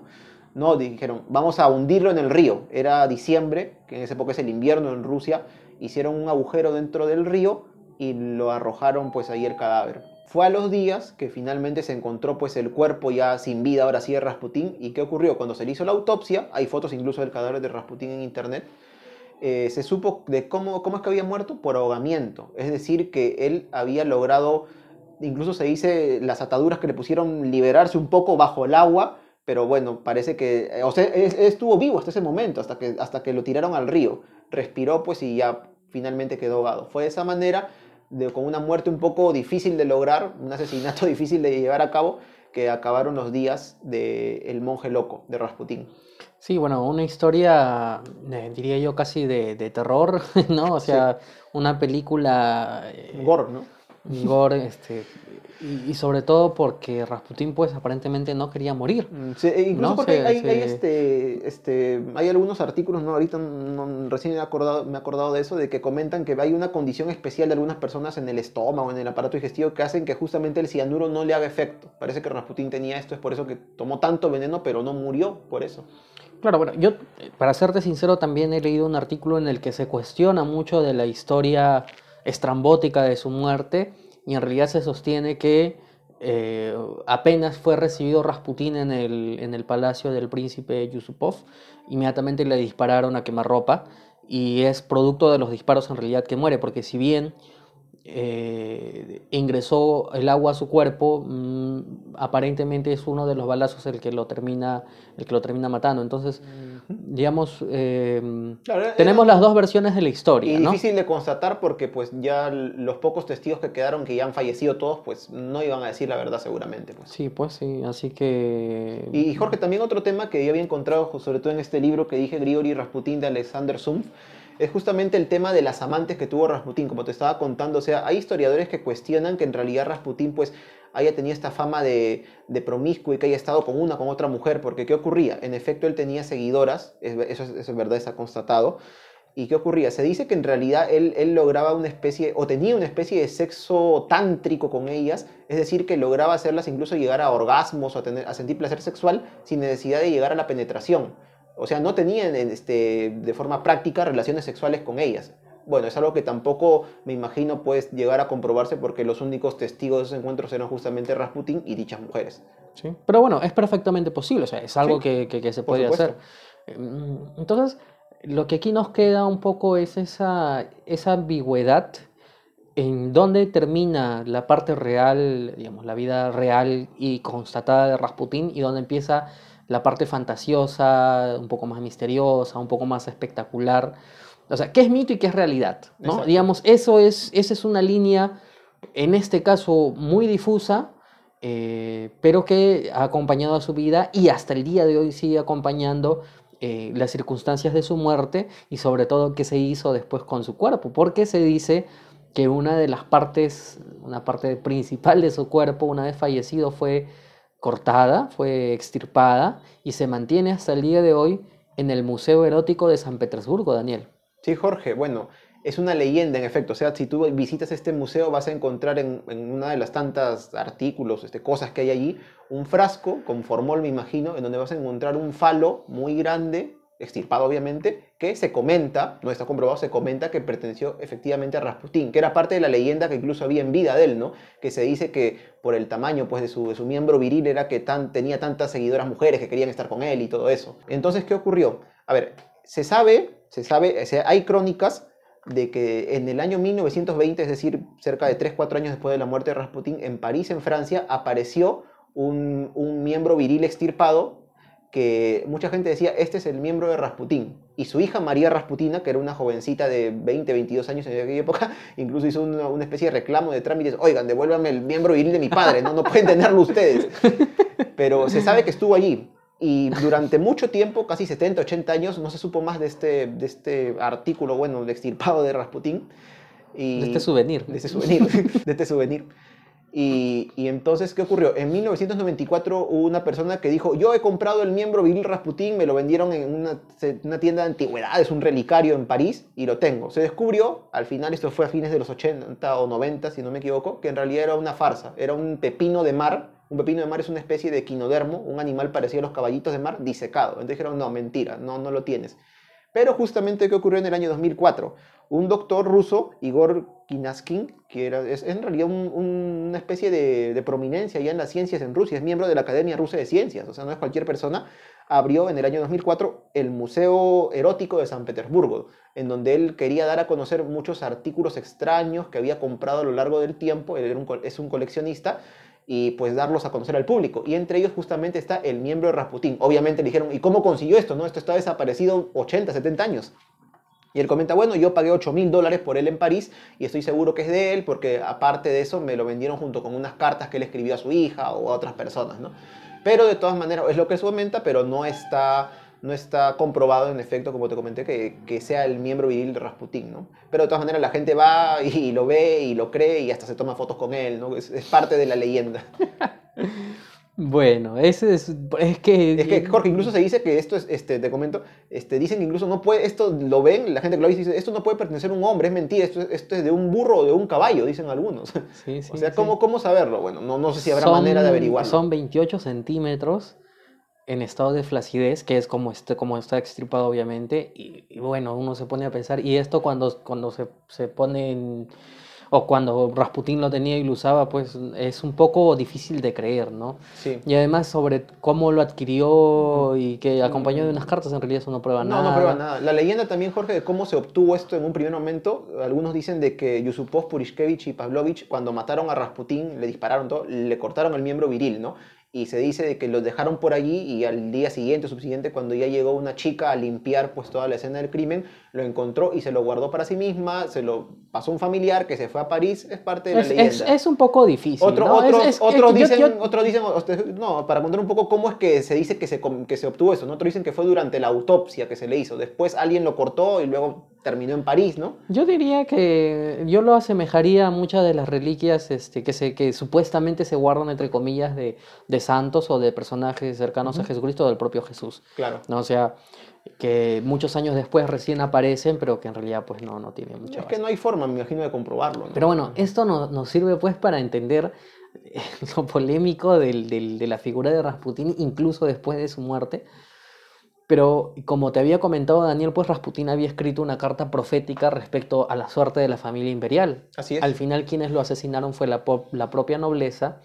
No, dijeron, vamos a hundirlo en el río. Era diciembre, que en esa época es el invierno en Rusia. Hicieron un agujero dentro del río y lo arrojaron pues ahí el cadáver. Fue a los días que finalmente se encontró pues el cuerpo ya sin vida, ahora sí de Rasputín. ¿Y qué ocurrió? Cuando se le hizo la autopsia, hay fotos incluso del cadáver de Rasputín en internet, eh, se supo de cómo, cómo es que había muerto por ahogamiento. Es decir, que él había logrado, incluso se dice las ataduras que le pusieron liberarse un poco bajo el agua, pero bueno, parece que, o sea, es- estuvo vivo hasta ese momento, hasta que, hasta que lo tiraron al río. Respiró pues y ya finalmente quedó ahogado. Fue de esa manera, de, con una muerte un poco difícil de lograr, un asesinato difícil de llevar a cabo, que acabaron los días del el monje loco de Rasputín. Sí, bueno, una historia, eh, diría yo, casi de, de terror, ¿no? O sea, una película eh, Gore, ¿no? gore, este, y, y sobre todo porque Rasputín, pues, aparentemente no quería morir. Mm, sí, e incluso No, porque hay, hay, este, este, hay algunos artículos, ¿no? ahorita no- recién me he, acordado, me he acordado de eso, de que comentan que hay una condición especial de algunas personas en el estómago, en el aparato digestivo, que hacen que justamente el cianuro no le haga efecto. Parece que Rasputín tenía esto, es por eso que tomó tanto veneno, pero no murió por eso. Claro, bueno, yo, para serte sincero, también he leído un artículo en el que se cuestiona mucho de la historia estrambótica de su muerte y en realidad se sostiene que eh, apenas fue recibido Rasputín en el, en el palacio del príncipe Yusupov, inmediatamente le dispararon a quemarropa y es producto de los disparos en realidad que muere, porque si bien eh, ingresó el agua a su cuerpo, mm, aparentemente es uno de los balazos el que lo termina, el que lo termina matando. Entonces, digamos, eh, Claro, era- tenemos las dos versiones de la historia, Y ¿no? difícil de constatar porque pues ya los pocos testigos que quedaron, que ya han fallecido todos, pues no iban a decir la verdad seguramente. Pues. Sí, pues sí, así que... Y Jorge, también otro tema que yo había encontrado, sobre todo en este libro que dije, Grigori Rasputin de Alexander Sumpf, es justamente el tema de las amantes que tuvo Rasputin, como te estaba contando. O sea, hay historiadores que cuestionan que en realidad Rasputin pues haya tenido esta fama de, de promiscuo y que haya estado con una, con otra mujer, porque ¿qué ocurría? En efecto, él tenía seguidoras, es- eso es, eso es verdad, está constatado. ¿Y qué ocurría? Se dice que en realidad él, él lograba una especie, o tenía una especie de sexo tántrico con ellas, es decir, que lograba hacerlas incluso llegar a orgasmos o a, tener, a sentir placer sexual sin necesidad de llegar a la penetración. O sea, no tenían este, de forma práctica relaciones sexuales con ellas. bueno, es algo que tampoco me imagino puede llegar a comprobarse porque los únicos testigos de esos encuentros eran justamente Rasputin y dichas mujeres. Sí. Pero bueno, es perfectamente posible, o sea, es algo Sí, que, que- que se puede hacer. Mm, Entonces, lo que aquí nos queda un poco es esa, esa ambigüedad en dónde termina la parte real, digamos, la vida real y constatada de Rasputín y dónde empieza la parte fantasiosa, un poco más misteriosa, un poco más espectacular. O sea, ¿qué es mito y qué es realidad? ¿no? Digamos, eso es, esa es una línea, en este caso, muy difusa, eh, pero que ha acompañado a su vida y hasta el día de hoy sigue acompañando eh, las circunstancias de su muerte y sobre todo qué se hizo después con su cuerpo, porque se dice que una de las partes, una parte principal de su cuerpo, una vez fallecido, fue cortada, fue extirpada y se mantiene hasta el día de hoy en el Museo Erótico de San Petersburgo, Daniel. Sí, Jorge, bueno, es una leyenda en efecto. O sea, si tú visitas este museo vas a encontrar en, una de las tantas artículos, este, cosas que hay allí, un frasco con formol, me imagino, en donde vas a encontrar un falo muy grande, extirpado obviamente, que se comenta, no está comprobado, se comenta que perteneció efectivamente a Rasputín, que era parte de la leyenda que incluso había en vida de él, ¿no? Que se dice que por el tamaño pues, de, su, de su miembro viril era que tan, tenía tantas seguidoras mujeres que querían estar con él y todo eso. Entonces, ¿qué ocurrió? A ver, se sabe, se sabe, hay crónicas de que en el año 1920, es decir, cerca de 3-4 años después de la muerte de Rasputín, en París, en Francia, apareció un, un miembro viril extirpado que mucha gente decía, este es el miembro de Rasputín. Y su hija María Rasputina, que era una jovencita de 20, 22 años en aquella época, incluso hizo una, una especie de reclamo de trámites, oigan, devuélvame el miembro viril de mi padre, no, no pueden tenerlo ustedes. Pero se sabe que estuvo allí. Y durante mucho tiempo, casi 70, 80 años, no se supo más de este, de este artículo, bueno, de extirpado de Rasputín. Y, De este souvenir. De este souvenir. de este souvenir. Y, entonces, ¿qué ocurrió? En 1994 hubo una persona que dijo, yo he comprado el miembro viril Rasputín, me lo vendieron en una, una tienda de antigüedades, un relicario en París, y lo tengo. Se descubrió, al final esto fue a fines de los 80 o 90, si no me equivoco, que en realidad era una farsa, era un pepino de mar. Un pepino de mar es una especie de quinodermo, un animal parecido a los caballitos de mar, disecado. Entonces dijeron, no, mentira, no, no lo tienes. Pero justamente, ¿qué ocurrió en el año 2004? Un doctor ruso, Igor Kinaskin, que era, es en realidad un- un- una especie de, de prominencia ya en las ciencias en Rusia, es miembro de la Academia Rusa de Ciencias, o sea, no es cualquier persona, abrió en el año 2004 el Museo Erótico de San Petersburgo, en donde él quería dar a conocer muchos artículos extraños que había comprado a lo largo del tiempo, él es un coleccionista, y pues darlos a conocer al público. Y entre ellos justamente está el miembro de Rasputín. Obviamente le dijeron, ¿y cómo consiguió esto? No, esto está desaparecido 80, 70 años. Y él comenta, bueno, yo pagué 8 mil dólares por él en París y estoy seguro que es de él porque aparte de eso me lo vendieron junto con unas cartas que él escribió a su hija o a otras personas, ¿no? Pero de todas maneras, es lo que se comenta, pero no está, no está comprobado en efecto, como te comenté, que, que sea el miembro viril de Rasputín, ¿no? Pero de todas maneras la gente va y lo ve y lo cree y hasta se toma fotos con él, ¿no? Es, es parte de la leyenda. Bueno, ese es, es que... Es que, Jorge, incluso se dice que esto es, este, te comento, este, dicen que incluso no puede, esto lo ven, la gente que lo dice, dice, esto no puede pertenecer a un hombre, es mentira, esto, es- esto es de un burro o de un caballo, dicen algunos. Sí, sí, o sea, sí. ¿cómo, ¿cómo saberlo? Bueno, no, no sé si habrá Son- manera de averiguarlo. Son 28 centímetros en estado de flacidez, que es como, este, como está extirpado obviamente, y, y bueno, uno se pone a pensar, y esto cuando, cuando se, se pone en- o cuando Rasputín lo tenía y lo usaba, pues es un poco difícil de creer, ¿no? Sí. Y además sobre cómo lo adquirió y que acompañado de unas cartas, en realidad eso no prueba No, nada. no prueba nada. La leyenda también, Jorge, de cómo se obtuvo esto en un primer momento, algunos dicen de que Yusupov, Purishkevich y Pavlovich, cuando mataron a Rasputín, le dispararon todo, le cortaron el miembro viril, ¿no? Y se dice de que los dejaron por allí y al día siguiente o subsiguiente, cuando ya llegó una chica a limpiar pues toda la escena del crimen, lo encontró y se lo guardó para sí misma, se lo pasó a un familiar que se fue a París, es parte de la Es, leyenda. es- es un poco difícil. Otro- ¿no? Es- otros, es- es otros que yo- dicen, yo- otros dicen, no, para contar un poco cómo es que se dice que se, que se obtuvo eso, ¿no? Otros dicen que fue durante la autopsia que se le hizo, después alguien lo cortó y luego terminó en París, ¿no? Yo diría que yo lo asemejaría a muchas de las reliquias este, que, se, que supuestamente se guardan, entre comillas, de, de santos o de personajes cercanos a Jesucristo o del propio Jesús. Claro. ¿no? O sea, que muchos años después recién aparecen, pero que en realidad pues no, no tiene mucha Es base. que no hay forma, me imagino, de comprobarlo, ¿no? Pero bueno, esto no- nos sirve pues para entender eh, lo polémico del- del- de la figura de Rasputín, incluso después de su muerte, Pero como te había comentado Daniel, pues Rasputín había escrito una carta profética respecto a la suerte de la familia imperial. Así es. Al final quienes lo asesinaron fue la, la propia nobleza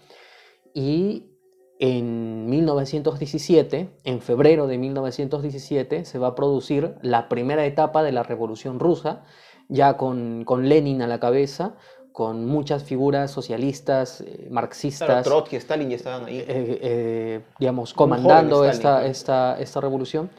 y en 1917, en febrero de 1917, se va a producir la primera etapa de la Revolución Rusa, ya con, con Lenin a la cabeza, con muchas figuras socialistas, eh, marxistas, Claro, Trotsky, Stalin ya estaban ahí. eh, eh, digamos, joven comandando esta, esta, esta revolución.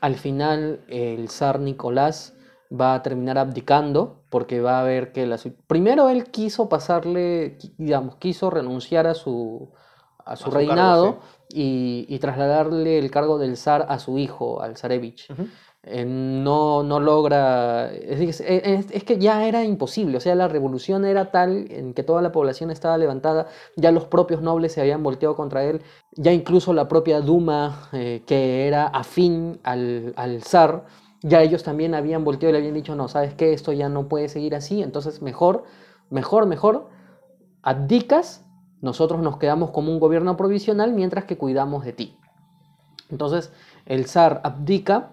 Al final, el zar Nicolás va a terminar abdicando porque va a ver que la... Primero él quiso pasarle, digamos, quiso renunciar a su, a su su cargo, reinado y, y trasladarle el cargo del zar a su hijo, al zarevich. Ujú. Eh, no, no logra, es, que ya era imposible, o sea, la revolución era tal en que toda la población estaba levantada, ya los propios nobles se habían volteado contra él, ya incluso la propia Duma, eh, que era afín al, al zar, ya ellos también habían volteado y le habían dicho, no, sabes qué, esto ya no puede seguir así, entonces mejor, mejor, mejor, abdicas, nosotros nos quedamos como un gobierno provisional mientras que cuidamos de ti. Entonces el zar abdica,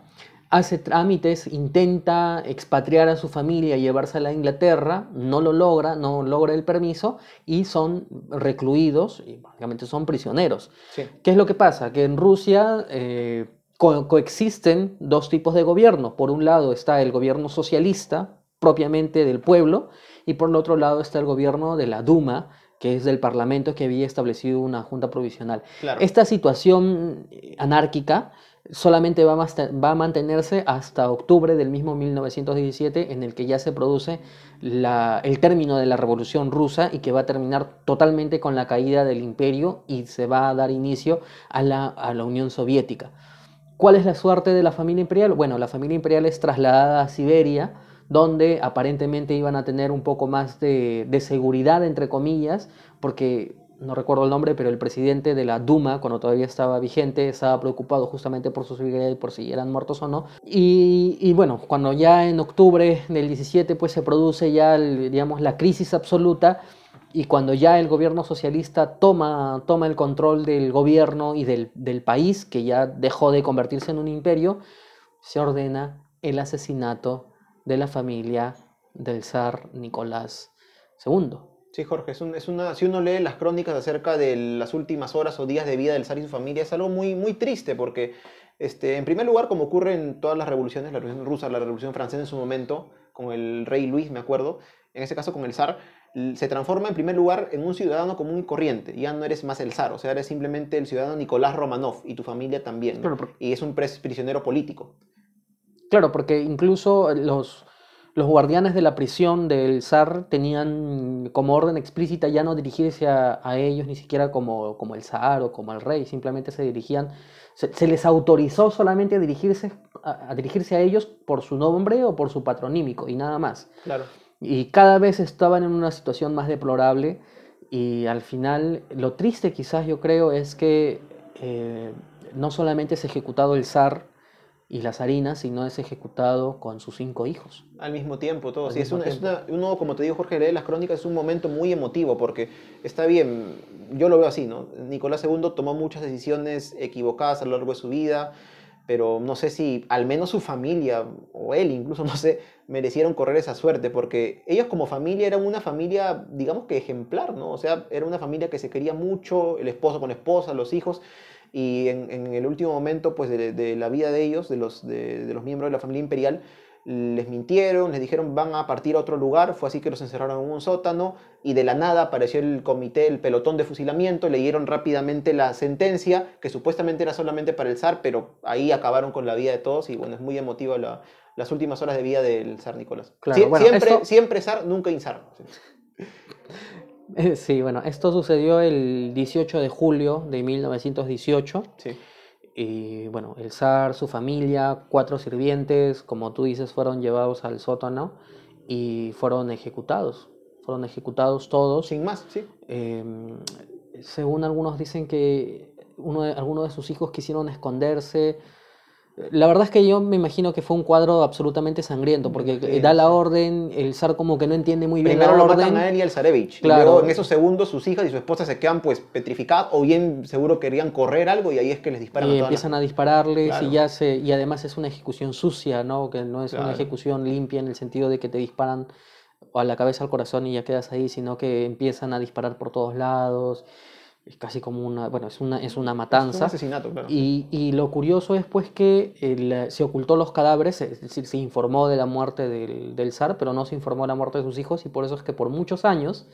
hace trámites, intenta expatriar a su familia, llevársela a Inglaterra, no lo logra, no logra el permiso y son recluidos, y básicamente son prisioneros. Sí. ¿Qué es lo que pasa? Que en Rusia eh, co- coexisten dos tipos de gobierno. Por un lado está el gobierno socialista, propiamente del pueblo, y por el otro lado está el gobierno de la Duma, que es del Parlamento que había establecido una junta provisional. Claro. Esta situación anárquica solamente va a, mantenerse hasta octubre del mismo 1917, en el que ya se produce el término de la Revolución Rusa y que va a terminar totalmente con la caída del imperio y se va a dar inicio a la, Unión Soviética. ¿Cuál es la suerte de la familia imperial? Bueno, la familia imperial es trasladada a Siberia, donde aparentemente iban a tener un poco más de seguridad, entre comillas, porque no recuerdo el nombre, pero el presidente de la Duma, cuando todavía estaba vigente, estaba preocupado justamente por su seguridad y por si eran muertos o no. Y, bueno, cuando ya en octubre del 17 pues se produce ya, digamos, la crisis absoluta, y cuando ya el gobierno socialista toma, toma el control del gobierno y del, del país, que ya dejó de convertirse en un imperio, se ordena el asesinato de la familia del zar Nicolás II. Sí, Jorge, es, un- es una, si uno lee las crónicas acerca de las últimas horas o días de vida del zar y su familia, es algo muy, muy triste porque, este, en primer lugar, como ocurre en todas las revoluciones, la revolución rusa, la revolución francesa en su momento, con el rey Luis, me acuerdo, en ese caso con el zar, se transforma en primer lugar en un ciudadano común y corriente. Ya no eres más el zar, o sea, eres simplemente el ciudadano Nicolás Romanov y tu familia también. ¿no? Claro, por- Y es un prisionero político. Claro, porque incluso los, los guardianes de la prisión del zar tenían como orden explícita ya no dirigirse a, a ellos ni siquiera como, como el zar o como el rey, simplemente se dirigían, se, se les autorizó solamente a dirigirse a, a dirigirse a ellos por su nombre o por su patronímico y nada más. Claro. Y cada vez estaban en una situación más deplorable y al final lo triste quizás yo creo es que eh, no solamente es ejecutado el zar y la zarina, sino es ejecutado con sus cinco hijos. Al mismo tiempo, todo. Sí, es una, es tiempo. una- uno, como te digo, Jorge, lee las crónicas, es un momento muy emotivo porque está bien, yo lo veo así, ¿no? Nicolás II tomó muchas decisiones equivocadas a lo largo de su vida, pero no sé si al menos su familia, o él incluso, no sé, merecieron correr esa suerte, porque ellos como familia eran una familia, digamos que ejemplar, ¿no? O sea, era una familia que se quería mucho, el esposo con esposa, los hijos, y en, en el último momento pues, de, de la vida de ellos, de los, de, de los miembros de la familia imperial, les mintieron, les dijeron van a partir a otro lugar, fue así que los encerraron en un sótano y de la nada apareció el comité, el pelotón de fusilamiento, leyeron rápidamente la sentencia, que supuestamente era solamente para el zar, pero ahí acabaron con la vida de todos y bueno, es muy emotiva la- las últimas horas de vida del zar Nicolás. Claro, Sie- bueno, siempre, esto- siempre zar, nunca inzar. Sí, bueno, esto sucedió el 18 de julio de 1918 Sí. y bueno, el zar, su familia, cuatro sirvientes, como tú dices, fueron llevados al sótano y fueron ejecutados. Fueron ejecutados todos. Sin más, sí. Em, según algunos dicen que uno de, algunos de sus hijos quisieron esconderse, La verdad es que yo me imagino que fue un cuadro absolutamente sangriento, porque Sí, da la orden, el zar como que no entiende muy bien Primero la lo orden. matan a él y al Zarevich. Claro. Y luego en esos segundos sus hijas y su esposa se quedan pues petrificadas o bien seguro querían correr algo y ahí es que les disparan y a empiezan a dispararles Claro. y ya se y además es una ejecución sucia no que no es una ejecución limpia en el sentido de que te disparan a la cabeza al corazón y ya quedas ahí sino que empiezan a disparar por todos lados es casi como una bueno es una es una Es un matanza asesinato, claro. y, y lo curioso es pues que el, se ocultó los cadáveres, es decir, se informó de la muerte del, del zar, pero no se informó de la muerte de sus hijos y por eso es que por muchos años,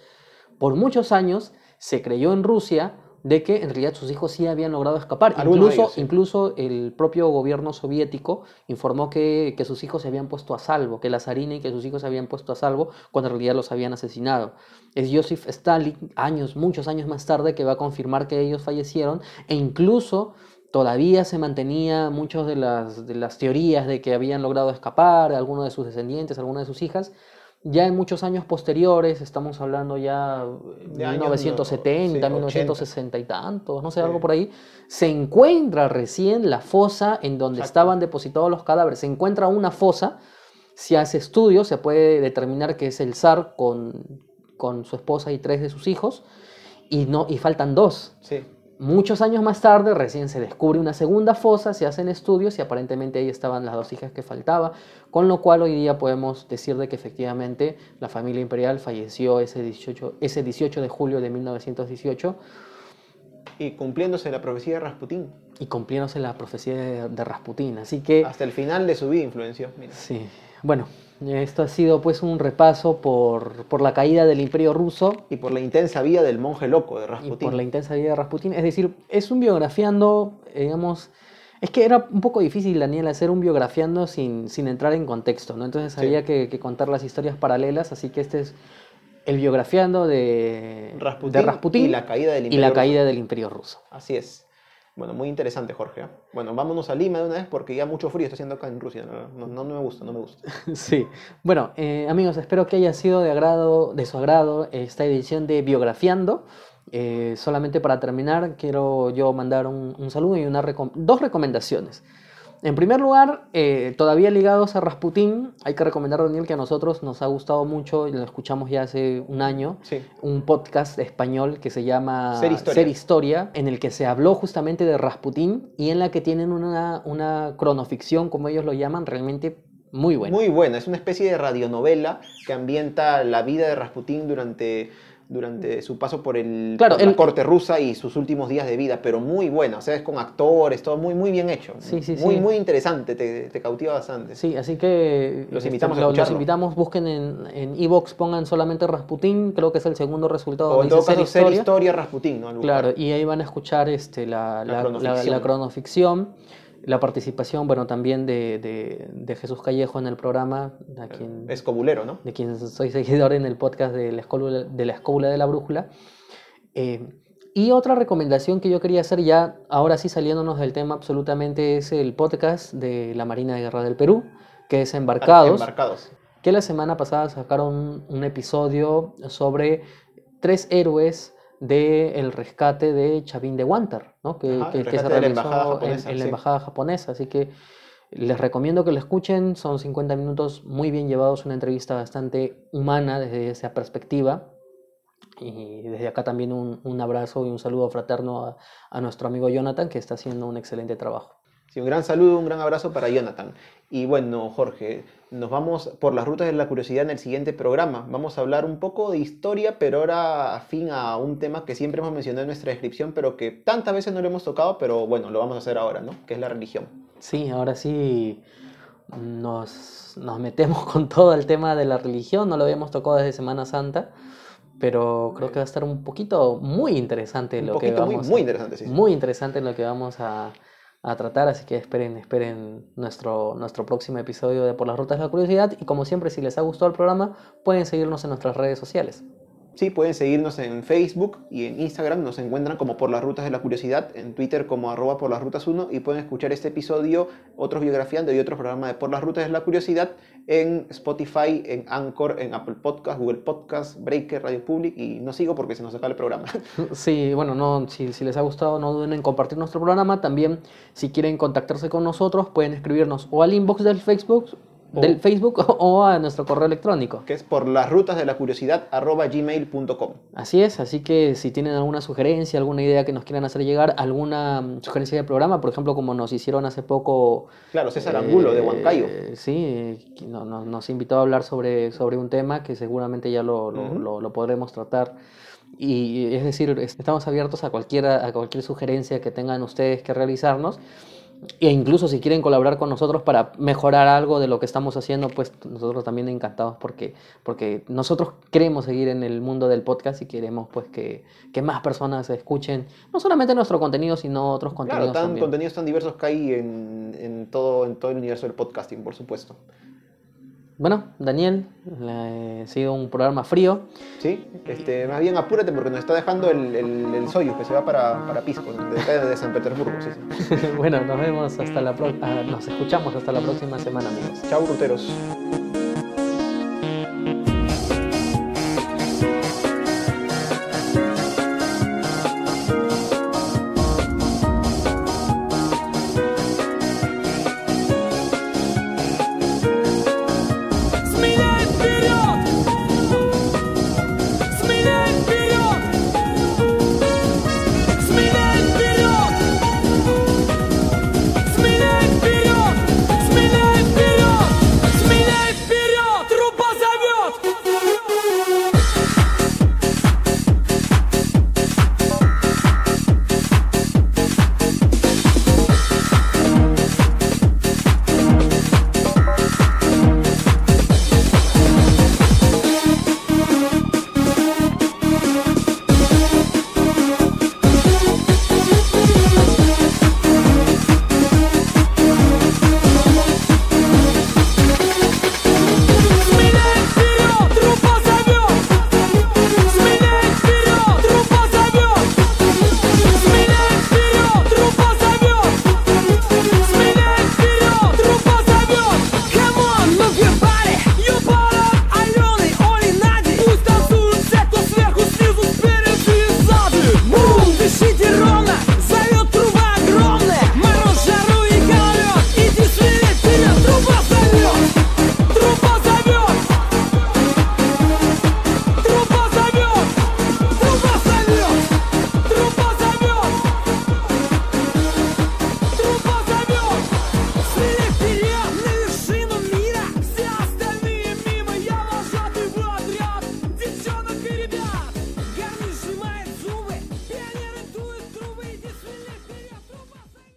por muchos años, se creyó en Rusia de que en realidad sus hijos sí habían logrado escapar. Algunos Incluso, ellos, sí. incluso el propio gobierno soviético informó que, que sus hijos se habían puesto a salvo, que la zarina y que sus hijos se habían puesto a salvo cuando en realidad los habían asesinado. Es Joseph Stalin, años, muchos años más tarde, que va a confirmar que ellos fallecieron e incluso todavía se mantenía muchas de las, de las teorías de que habían logrado escapar, algunos de sus descendientes, algunas de sus hijas. Ya en muchos años posteriores, estamos hablando ya De años, 1970, no, sí, 1960 y tantos, no sé, Sí. algo por ahí, se encuentra recién la fosa en donde Exacto. estaban depositados los cadáveres. Se encuentra una fosa, se hace estudio, se puede determinar que es el zar con, con su esposa y tres de sus hijos, y, no, y faltan dos. Sí. Muchos años más tarde, recién se descubre una segunda fosa, se hacen estudios y aparentemente ahí estaban las dos hijas que faltaba, con lo cual hoy día podemos decir de que efectivamente la familia imperial falleció ese 18, ese 18 de julio de 1918 Y cumpliéndose la profecía de Rasputín. y cumpliéndose la profecía de, de Rasputín. Así que, Hasta el final de su vida influenció. Mira. sí, bueno, esto ha sido pues un repaso por, por la caída del imperio ruso Y por la intensa vida del monje loco de y Rasputín. por la intensa vida de Rasputín. Es decir, es un biografiando, eh, digamos, es que era un poco difícil, Daniel, hacer un biografiando sin, sin entrar en contexto, ¿no? Entonces Sí. había que, que contar las historias paralelas, así que este es el biografiando de Rasputín, de Rasputín y la caída del y imperio la ruso. caída del imperio ruso. Así es. Bueno, muy interesante, Jorge. ¿eh? Bueno, vámonos a Lima de una vez porque ya mucho frío está haciendo acá en Rusia. No, no, no me gusta, no me gusta. Sí, bueno, eh, amigos, espero que haya sido de agrado, de su agrado esta edición de Biografiando. Eh, solamente para terminar, quiero yo mandar un, un saludo y una recom- dos recomendaciones. En primer lugar, eh, todavía ligados a Rasputín, hay que recomendar, Daniel, que a nosotros nos ha gustado mucho y lo escuchamos ya hace un año, Sí. un podcast español que se llama Ser Historia. Historia, en el que se habló justamente de Rasputín y en la que tienen una, una cronoficción, como ellos lo llaman, realmente muy buena. Muy buena. Es una especie de radionovela que ambienta la vida de Rasputín durante, durante su paso por, el, Claro, por la corte rusa y sus últimos días de vida, pero muy buena. O sea, es con actores, todo muy, muy bien hecho. Sí, sí, muy, sí. muy interesante, te, te cautiva bastante. Sí, así que Los este, invitamos a lo- los escucharlo. invitamos, busquen en en Evox, pongan solamente Rasputín, creo que es el segundo resultado. O en todo caso, ser historia. Rasputín, ¿no? Claro, y ahí van a escuchar este, La la, la, la- cronoficción. la cronoficción, la participación, bueno, también de, de- de Jesús Callejo en el programa, a quien, Es cobulero, ¿no? de quien soy seguidor en el podcast de la Escóbula de la, Escóbula de la Brújula. Eh, y otra recomendación que yo quería hacer ya, ahora sí saliéndonos del tema absolutamente, es el podcast de la Marina de Guerra del Perú, que es Embarcados Embarcados. que la semana pasada sacaron un episodio sobre tres héroes del rescate de Chavín de Wantar, ¿no? que, Ajá, que- el que se rescate de la realizó embajada en- japonesa, en, la sí. embajada japonesa. Así que les recomiendo que lo escuchen, son 50 minutos muy bien llevados, una entrevista bastante humana desde esa perspectiva. Y desde acá también un, un abrazo y un saludo fraterno a, a nuestro amigo Jonathan, que está haciendo un excelente trabajo. Sí, un gran saludo, un gran abrazo para Jonathan. Y bueno, Jorge, nos vamos por las rutas de la curiosidad en el siguiente programa. Vamos a hablar un poco de historia, pero ahora afín a un tema que siempre hemos mencionado en nuestra descripción, pero que tantas veces no lo hemos tocado, pero bueno, lo vamos a hacer ahora, ¿no? Que es la religión. Sí, ahora sí nos, nos metemos con todo el tema de la religión, no lo habíamos tocado desde Semana Santa, pero creo que va a estar un poquito muy interesante Un lo que muy, vamos a- muy interesante, sí. sí. muy interesante lo que vamos a, a tratar, así que esperen, esperen nuestro, nuestro próximo episodio de Por las Rutas de la Curiosidad y como siempre, si les ha gustado el programa, pueden seguirnos en nuestras redes sociales. Sí, pueden seguirnos en Facebook y en Instagram, nos encuentran como por las rutas de la curiosidad, en Twitter como arroba por las rutas 1 y pueden escuchar este episodio, otros biografiando y otros programas de por las rutas de la curiosidad en Spotify, en Anchor, en Apple Podcast, Google Podcast, Breaker, Radio Public y no sigo porque se nos acaba el programa. Sí, bueno, no, si, si les ha gustado, no duden en compartir nuestro programa. También, si quieren contactarse con nosotros, pueden escribirnos o al inbox del Facebook, del Facebook o a nuestro correo electrónico. que es por las rutas de la curiosidad arroba gmail.com. Así es, así que si tienen alguna sugerencia, alguna idea que nos quieran hacer llegar, alguna sugerencia de programa, por ejemplo, como nos hicieron hace poco. Claro, César Angulo de eh, Huancayo. Sí, que no- no- nos invitó a hablar sobre, sobre un tema que seguramente ya lo, lo- Ujú. lo- lo podremos tratar. Y es decir, es- estamos abiertos a, cualquiera, a cualquier sugerencia que tengan ustedes que realizarnos. E incluso si quieren colaborar con nosotros para mejorar algo de lo que estamos haciendo, pues nosotros también encantados porque, porque nosotros queremos seguir en el mundo del podcast y queremos pues que, que más personas escuchen no solamente nuestro contenido, sino otros Claro, contenidos tan, también. contenidos tan diversos que hay en, en todo, en todo el universo del podcasting, por supuesto. Bueno, Daniel, ha sido un programa frío. ¿Sí? Este, más bien apúrate porque nos está dejando el, el, el Soyuz que se va para, para Pisco, de, acá de San Petersburgo. Sí, sí. bueno, nos vemos hasta la pro- ah, nos escuchamos hasta la próxima semana, amigos. Chao, ruteros.